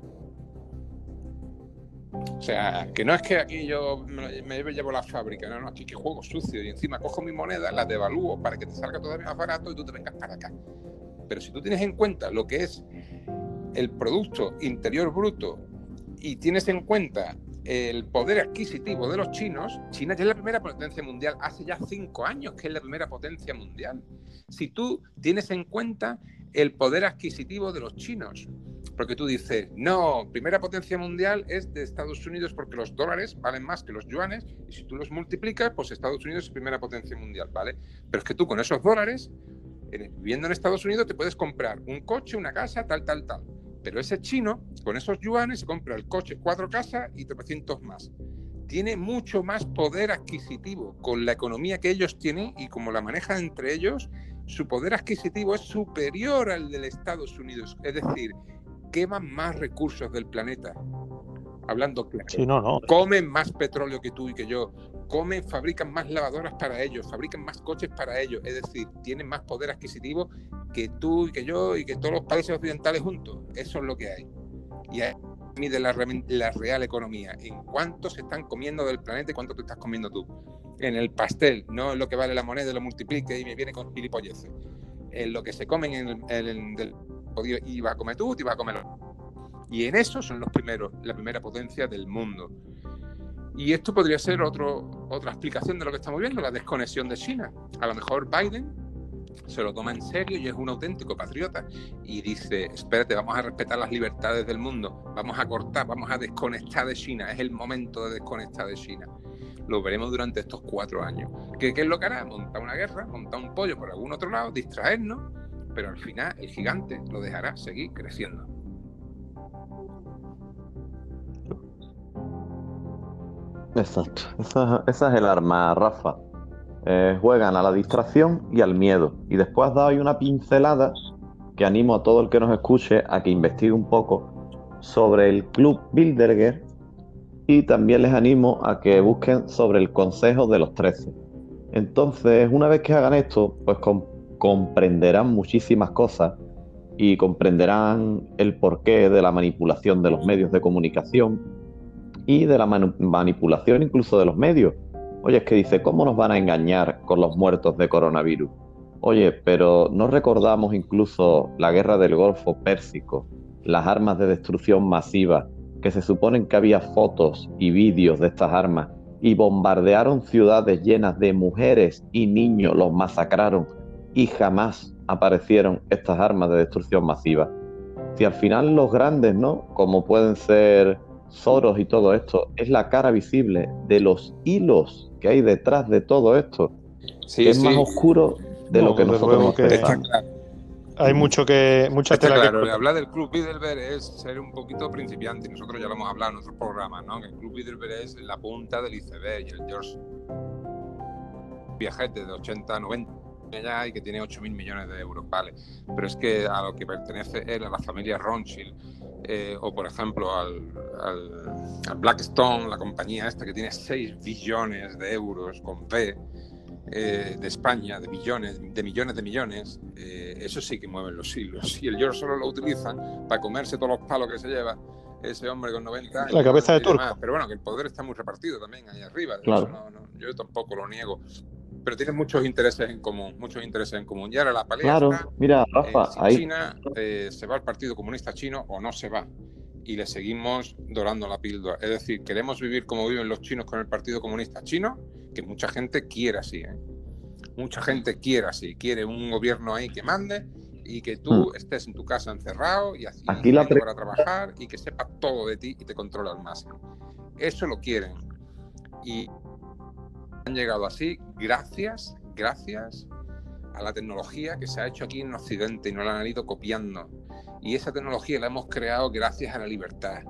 O sea, que no es que aquí yo me, me llevo la fábrica, no, no, aquí que juego sucio y encima cojo mi moneda, la devalúo para que te salga todavía más barato y tú te vengas para acá. Pero si tú tienes en cuenta lo que es el Producto Interior Bruto y tienes en cuenta el poder adquisitivo de los chinos, China ya es la primera potencia mundial, hace ya cinco años que es la primera potencia mundial. Si tú tienes en cuenta el poder adquisitivo de los chinos, Porque tú dices, no, primera potencia mundial es de Estados Unidos porque los dólares valen más que los yuanes y si tú los multiplicas, pues Estados Unidos es primera potencia mundial, ¿vale? Pero es que tú con esos dólares, viviendo en Estados Unidos, te puedes comprar un coche, una casa, tal, tal, tal. Pero ese chino, con esos yuanes, se compra el coche, cuatro casas y 300 más. Tiene mucho más poder adquisitivo con la economía que ellos tienen y como la manejan entre ellos, su poder adquisitivo es superior al del Estados Unidos. Es decir, queman más recursos del planeta. Hablando claro. Sí, no, no. Comen más petróleo que tú y que yo. Comen, fabrican más lavadoras para ellos, fabrican más coches para ellos. Es decir, tienen más poder adquisitivo que tú y que yo y que todos los países occidentales juntos. Eso es lo que hay. Y ahí mide la, la real economía. En cuánto se están comiendo del planeta y cuánto te estás comiendo tú. En el pastel, no en lo que vale la moneda, lo multiplique y me viene con gilipolleces. En lo que se comen en el, en el iba a comer tú, te iba a comer Y en eso son los primeros, la primera potencia del mundo. Y esto podría ser otro, otra explicación de lo que estamos viendo, la desconexión de China. A lo mejor Biden se lo toma en serio y es un auténtico patriota y dice, espérate, vamos a respetar las libertades del mundo, vamos a cortar, vamos a desconectar de China, es el momento de desconectar de China. Lo veremos durante estos cuatro años. ¿Qué, qué es lo que hará? Montar una guerra, montar un pollo por algún otro lado, distraernos pero al final el gigante lo dejará seguir creciendo. Exacto, esa, es el arma, Rafa. Eh, juegan a la distracción y al miedo. Y después da hoy una pincelada que animo a todo el que nos escuche a que investigue un poco sobre el Club Bilderger y también les animo a que busquen sobre el Consejo de los Trece. Entonces, una vez que hagan esto, pues comprenderán muchísimas cosas y comprenderán el porqué de la manipulación de los medios de comunicación y de la manipulación incluso de los medios. Oye, es que dice, ¿cómo nos van a engañar con los muertos de coronavirus? Oye, pero ¿no recordamos incluso la guerra del Golfo Pérsico, las armas de destrucción masiva, que se suponen que había fotos y vídeos de estas armas y bombardearon ciudades llenas de mujeres y niños, los masacraron y jamás aparecieron estas armas de destrucción masiva. Si al final los grandes, ¿no? Como pueden ser Soros y todo esto, es la cara visible de los hilos que hay detrás de todo esto. Sí, es más oscuro de lo que nosotros pensamos. Hay mucho que mucha Está claro, hablar del Club Bilderberg es ser un poquito principiante. Nosotros ya lo hemos hablado en nuestros programas, ¿no? Que el Club Bilderberg es la punta del iceberg y el George viajete de 80, 90 ya y que tiene 8 mil millones de euros, vale. Pero es que a lo que pertenece él, a la familia Rothschild, eh, o por ejemplo al, al, Blackstone, la compañía esta que tiene 6 billones de euros con P, eh, de España, de millones, de millones de millones, eh, eso sí que mueven los hilos. Y el George solo lo utilizan para comerse todos los palos que se lleva ese hombre con 90 años. La cabeza de turco. Pero bueno, que el poder está muy repartido también ahí arriba. Claro. yo tampoco lo niego pero tienen muchos intereses en común, muchos intereses en común. Y ahora la pelea claro, mira, Rafa, ahí... China eh, se va al Partido Comunista Chino o no se va. Y le seguimos dorando la píldora. Es decir, queremos vivir como viven los chinos con el Partido Comunista Chino, que mucha gente quiere así. ¿eh? Mucha gente quiere así. Quiere un gobierno ahí que mande y que tú hmm. estés en tu casa encerrado y así Aquí la para trabajar y que sepa todo de ti y te controla al máximo. Eso lo quieren. Y han llegado así gracias, gracias a la tecnología que se ha hecho aquí en Occidente y no la han ido copiando. Y esa tecnología la hemos creado gracias a la libertad.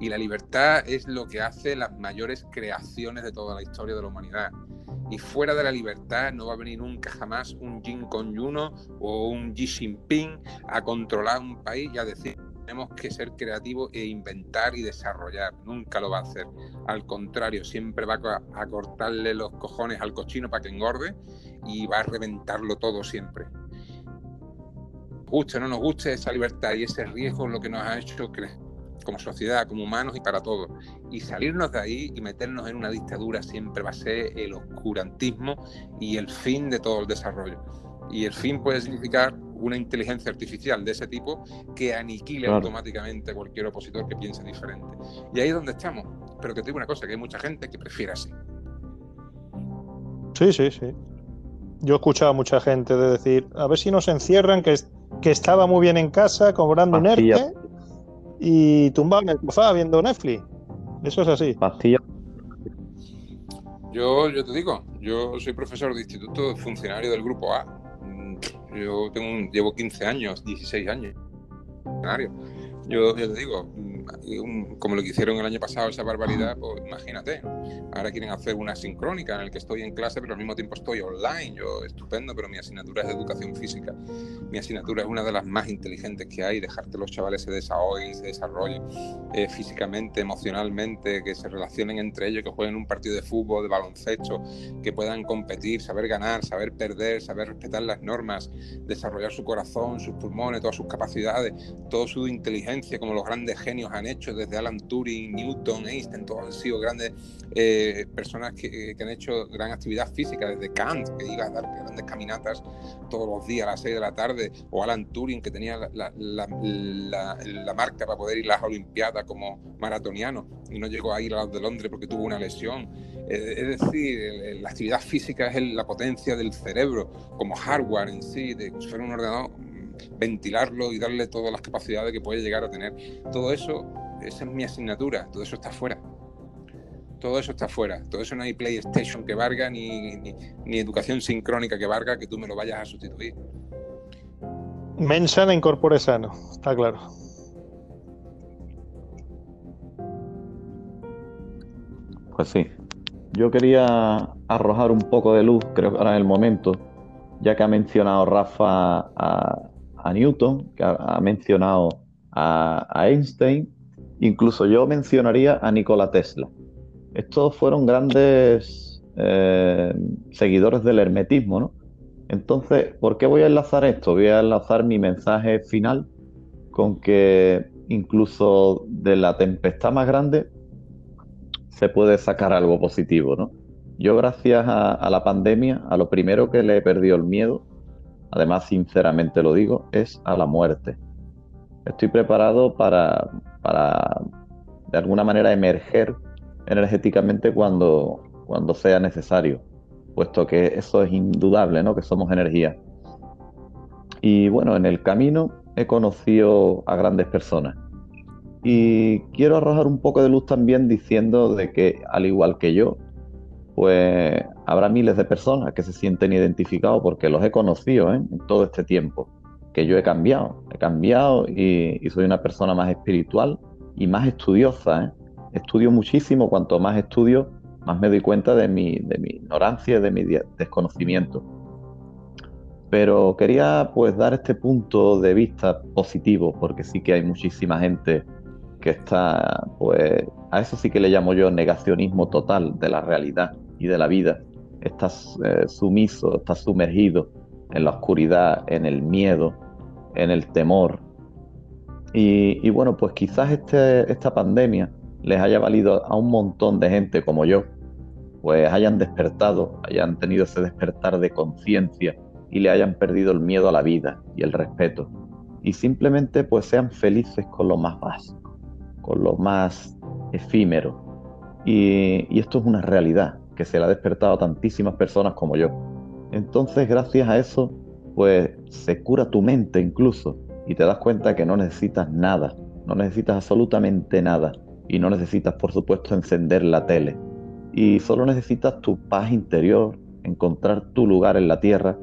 Y la libertad es lo que hace las mayores creaciones de toda la historia de la humanidad. Y fuera de la libertad no va a venir nunca jamás un Jin Kong Yuno o un Xi Jinping a controlar un país y a decir tenemos que ser creativos e inventar y desarrollar. Nunca lo va a hacer. Al contrario, siempre va a cortarle los cojones al cochino para que engorde y va a reventarlo todo siempre. Guste o no nos guste esa libertad y ese riesgo es lo que nos ha hecho como sociedad, como humanos y para todos. Y salirnos de ahí y meternos en una dictadura siempre va a ser el oscurantismo y el fin de todo el desarrollo. Y el fin puede significar una inteligencia artificial de ese tipo que aniquile automáticamente a cualquier opositor que piense diferente. Y ahí es donde estamos. Pero que te digo una cosa, que hay mucha gente que prefiere así. Sí, sí, sí. Yo he escuchado a mucha gente de decir, a ver si nos encierran, que, que estaba muy bien en casa, cobrando un ERTE, y tumbado en el sofá viendo Netflix. Eso es así. Pastilla. Yo, yo te digo, yo soy profesor de instituto, funcionario del grupo A. Yo tengo un- llevo 15 años, 16 años. Yo, yo te digo, un- como lo que hicieron el año pasado, esa barbaridad, pues imagínate. Ahora quieren hacer una sincrónica en el que estoy en clase, pero al mismo tiempo estoy online. Yo, estupendo, pero mi asignatura es educación física. Mi asignatura es una de las más inteligentes que hay, dejar que los chavales se desahoguen se desarrollen eh, físicamente, emocionalmente, que se relacionen entre ellos, que jueguen un partido de fútbol, de baloncesto, que puedan competir, saber ganar, saber perder, saber respetar las normas, desarrollar su corazón, sus pulmones, todas sus capacidades, toda su inteligencia, como los grandes genios han hecho, desde Alan Turing, Newton, Einstein, todos han sido grandes eh, personas que, que han hecho gran actividad física, desde Kant, que iba a dar grandes caminatas todos los días a las 6 de la tarde, o Alan Turing, que tenía la, la- la- la- marca para poder ir a las Olimpiadas como maratoniano y no llegó a ir a las de Londres porque tuvo una lesión. Eh, es decir, la actividad física es la potencia del cerebro como hardware en sí, de fuera un ordenador, ventilarlo y darle todas las capacidades que puede llegar a tener. Todo eso, esa es mi asignatura, todo eso está fuera. Todo eso está fuera. Todo eso no hay PlayStation que valga, ni, ni, ni educación sincrónica que valga, que tú me lo vayas a sustituir. Mensana incorpore sano, está claro. Pues sí. Yo quería arrojar un poco de luz, creo que ahora en el momento, ya que ha mencionado Rafa a, a Newton, que ha, mencionado a, a Einstein, incluso yo mencionaría a Nikola Tesla. Estos fueron grandes eh, seguidores del hermetismo, ¿no? Entonces, ¿por qué voy a enlazar esto? Voy a enlazar mi mensaje final con que incluso de la tempestad más grande se puede sacar algo positivo, ¿no? Yo gracias a, a la pandemia, a lo primero que le he perdido el miedo, además sinceramente lo digo, es a la muerte. Estoy preparado para, para de alguna manera emerger energéticamente cuando, cuando sea necesario, puesto que eso es indudable, ¿no? Que somos energía. Y bueno, en el camino he conocido a grandes personas. Y quiero arrojar un poco de luz también diciendo de que, al igual que yo, pues habrá miles de personas que se sienten identificados porque los he conocido ¿eh? en todo este tiempo, que yo he cambiado, he cambiado y, soy una persona más espiritual y más estudiosa. ¿eh? Estudio muchísimo, cuanto más estudio, más me doy cuenta de mi, de mi ignorancia de mi desconocimiento. Pero quería pues dar este punto de vista positivo, porque sí que hay muchísima gente que está, pues, a eso sí que le llamo yo negacionismo total de la realidad y de la vida. Estás eh, sumiso, estás sumergido en la oscuridad, en el miedo, en el temor. Y, bueno, pues quizás este, esta pandemia les haya valido a un montón de gente como yo, pues hayan despertado, hayan tenido ese despertar de conciencia y le hayan perdido el miedo a la vida y el respeto. Y simplemente pues sean felices con lo más básico, con lo más efímero. Y esto es una realidad que se le ha despertado a tantísimas personas como yo. Entonces, gracias a eso, pues se cura tu mente incluso y te das cuenta que no necesitas nada, no necesitas absolutamente nada y no necesitas, por supuesto, encender la tele. Y solo necesitas tu paz interior, encontrar tu lugar en la tierra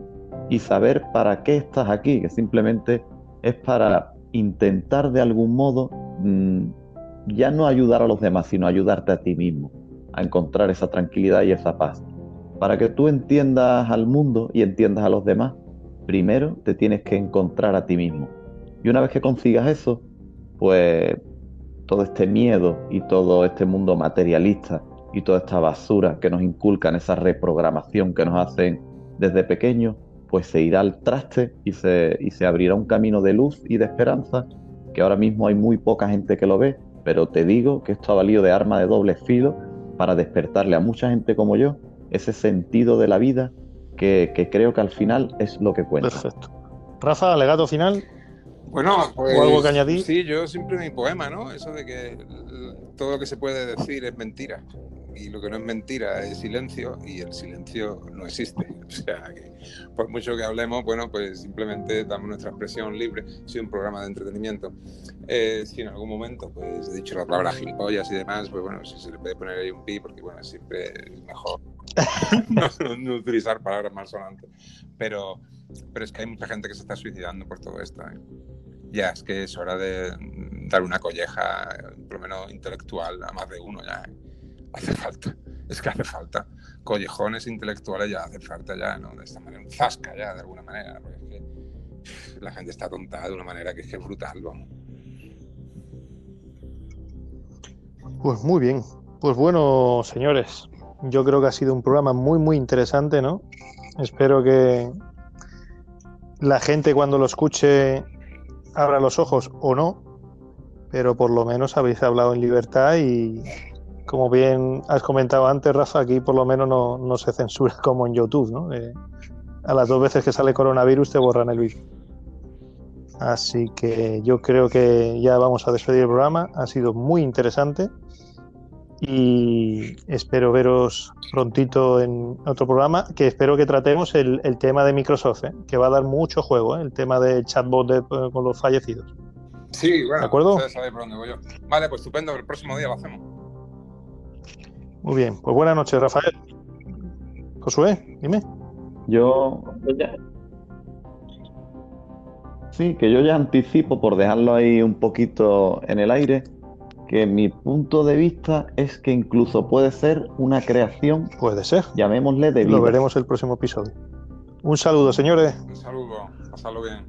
y saber para qué estás aquí, que simplemente es para intentar de algún modo mmm, ya no ayudar a los demás, sino ayudarte a ti mismo, a encontrar esa tranquilidad y esa paz. Para que tú entiendas al mundo y entiendas a los demás, primero te tienes que encontrar a ti mismo. Y una vez que consigas eso, pues todo este miedo y todo este mundo materialista y toda esta basura que nos inculcan, esa reprogramación que nos hacen desde pequeños, pues se irá al traste y se, y se abrirá un camino de luz y de esperanza, que ahora mismo hay muy poca gente que lo ve, pero te digo que esto ha valido de arma de doble filo para despertarle a mucha gente como yo ese sentido de la vida que, que creo que al final es lo que cuenta. Perfecto. Rafa, legado final. Bueno, pues. ¿O algo que añadir? Sí, yo siempre mi poema, ¿no? Eso de que todo lo que se puede decir es mentira. Y lo que no es mentira es silencio y el silencio no existe. O sea, que por mucho que hablemos, bueno, pues simplemente damos nuestra expresión libre, si un programa de entretenimiento. Eh, si en algún momento pues he dicho la palabra gilipollas y demás, pues bueno, si se le puede poner ahí un pi, porque bueno, siempre es mejor no, utilizar palabras más sonantes. Pero, pero es que hay mucha gente que se está suicidando por todo esto. ¿eh? Ya, es que es hora de dar una colleja, por lo menos intelectual, a más de uno ya. ¿eh? Hace falta, es que hace falta. Collejones intelectuales ya hace falta ya, ¿no? De esta manera, un zasca ya, de alguna manera. Porque la gente está tontada de una manera que es que es brutal, vamos. Pues muy bien. Pues bueno, señores, yo creo que ha sido un programa muy, muy interesante, ¿no? Espero que la gente cuando lo escuche abra los ojos o no, pero por lo menos habéis hablado en libertad y como bien has comentado antes, Rafa, aquí por lo menos no, se censura como en YouTube, ¿no? Eh, a las dos veces que sale coronavirus te borran el vídeo. Así que yo creo que ya vamos a despedir el programa. Ha sido muy interesante y espero veros prontito en otro programa, que espero que tratemos el, tema de Microsoft, ¿eh? que va a dar mucho juego, ¿eh? el tema de chatbot de, con los fallecidos. Sí, bueno, ¿De acuerdo? por dónde voy yo. Vale, pues estupendo, el próximo día lo hacemos. Muy bien, pues buenas noches, Rafael. Josué, dime. Yo Sí, que yo ya anticipo por dejarlo ahí un poquito en el aire que mi punto de vista es que incluso puede ser una creación. Puede ser. Llamémosle de vida. Lo veremos el próximo episodio. Un saludo, señores. Un saludo. Pasarlo bien.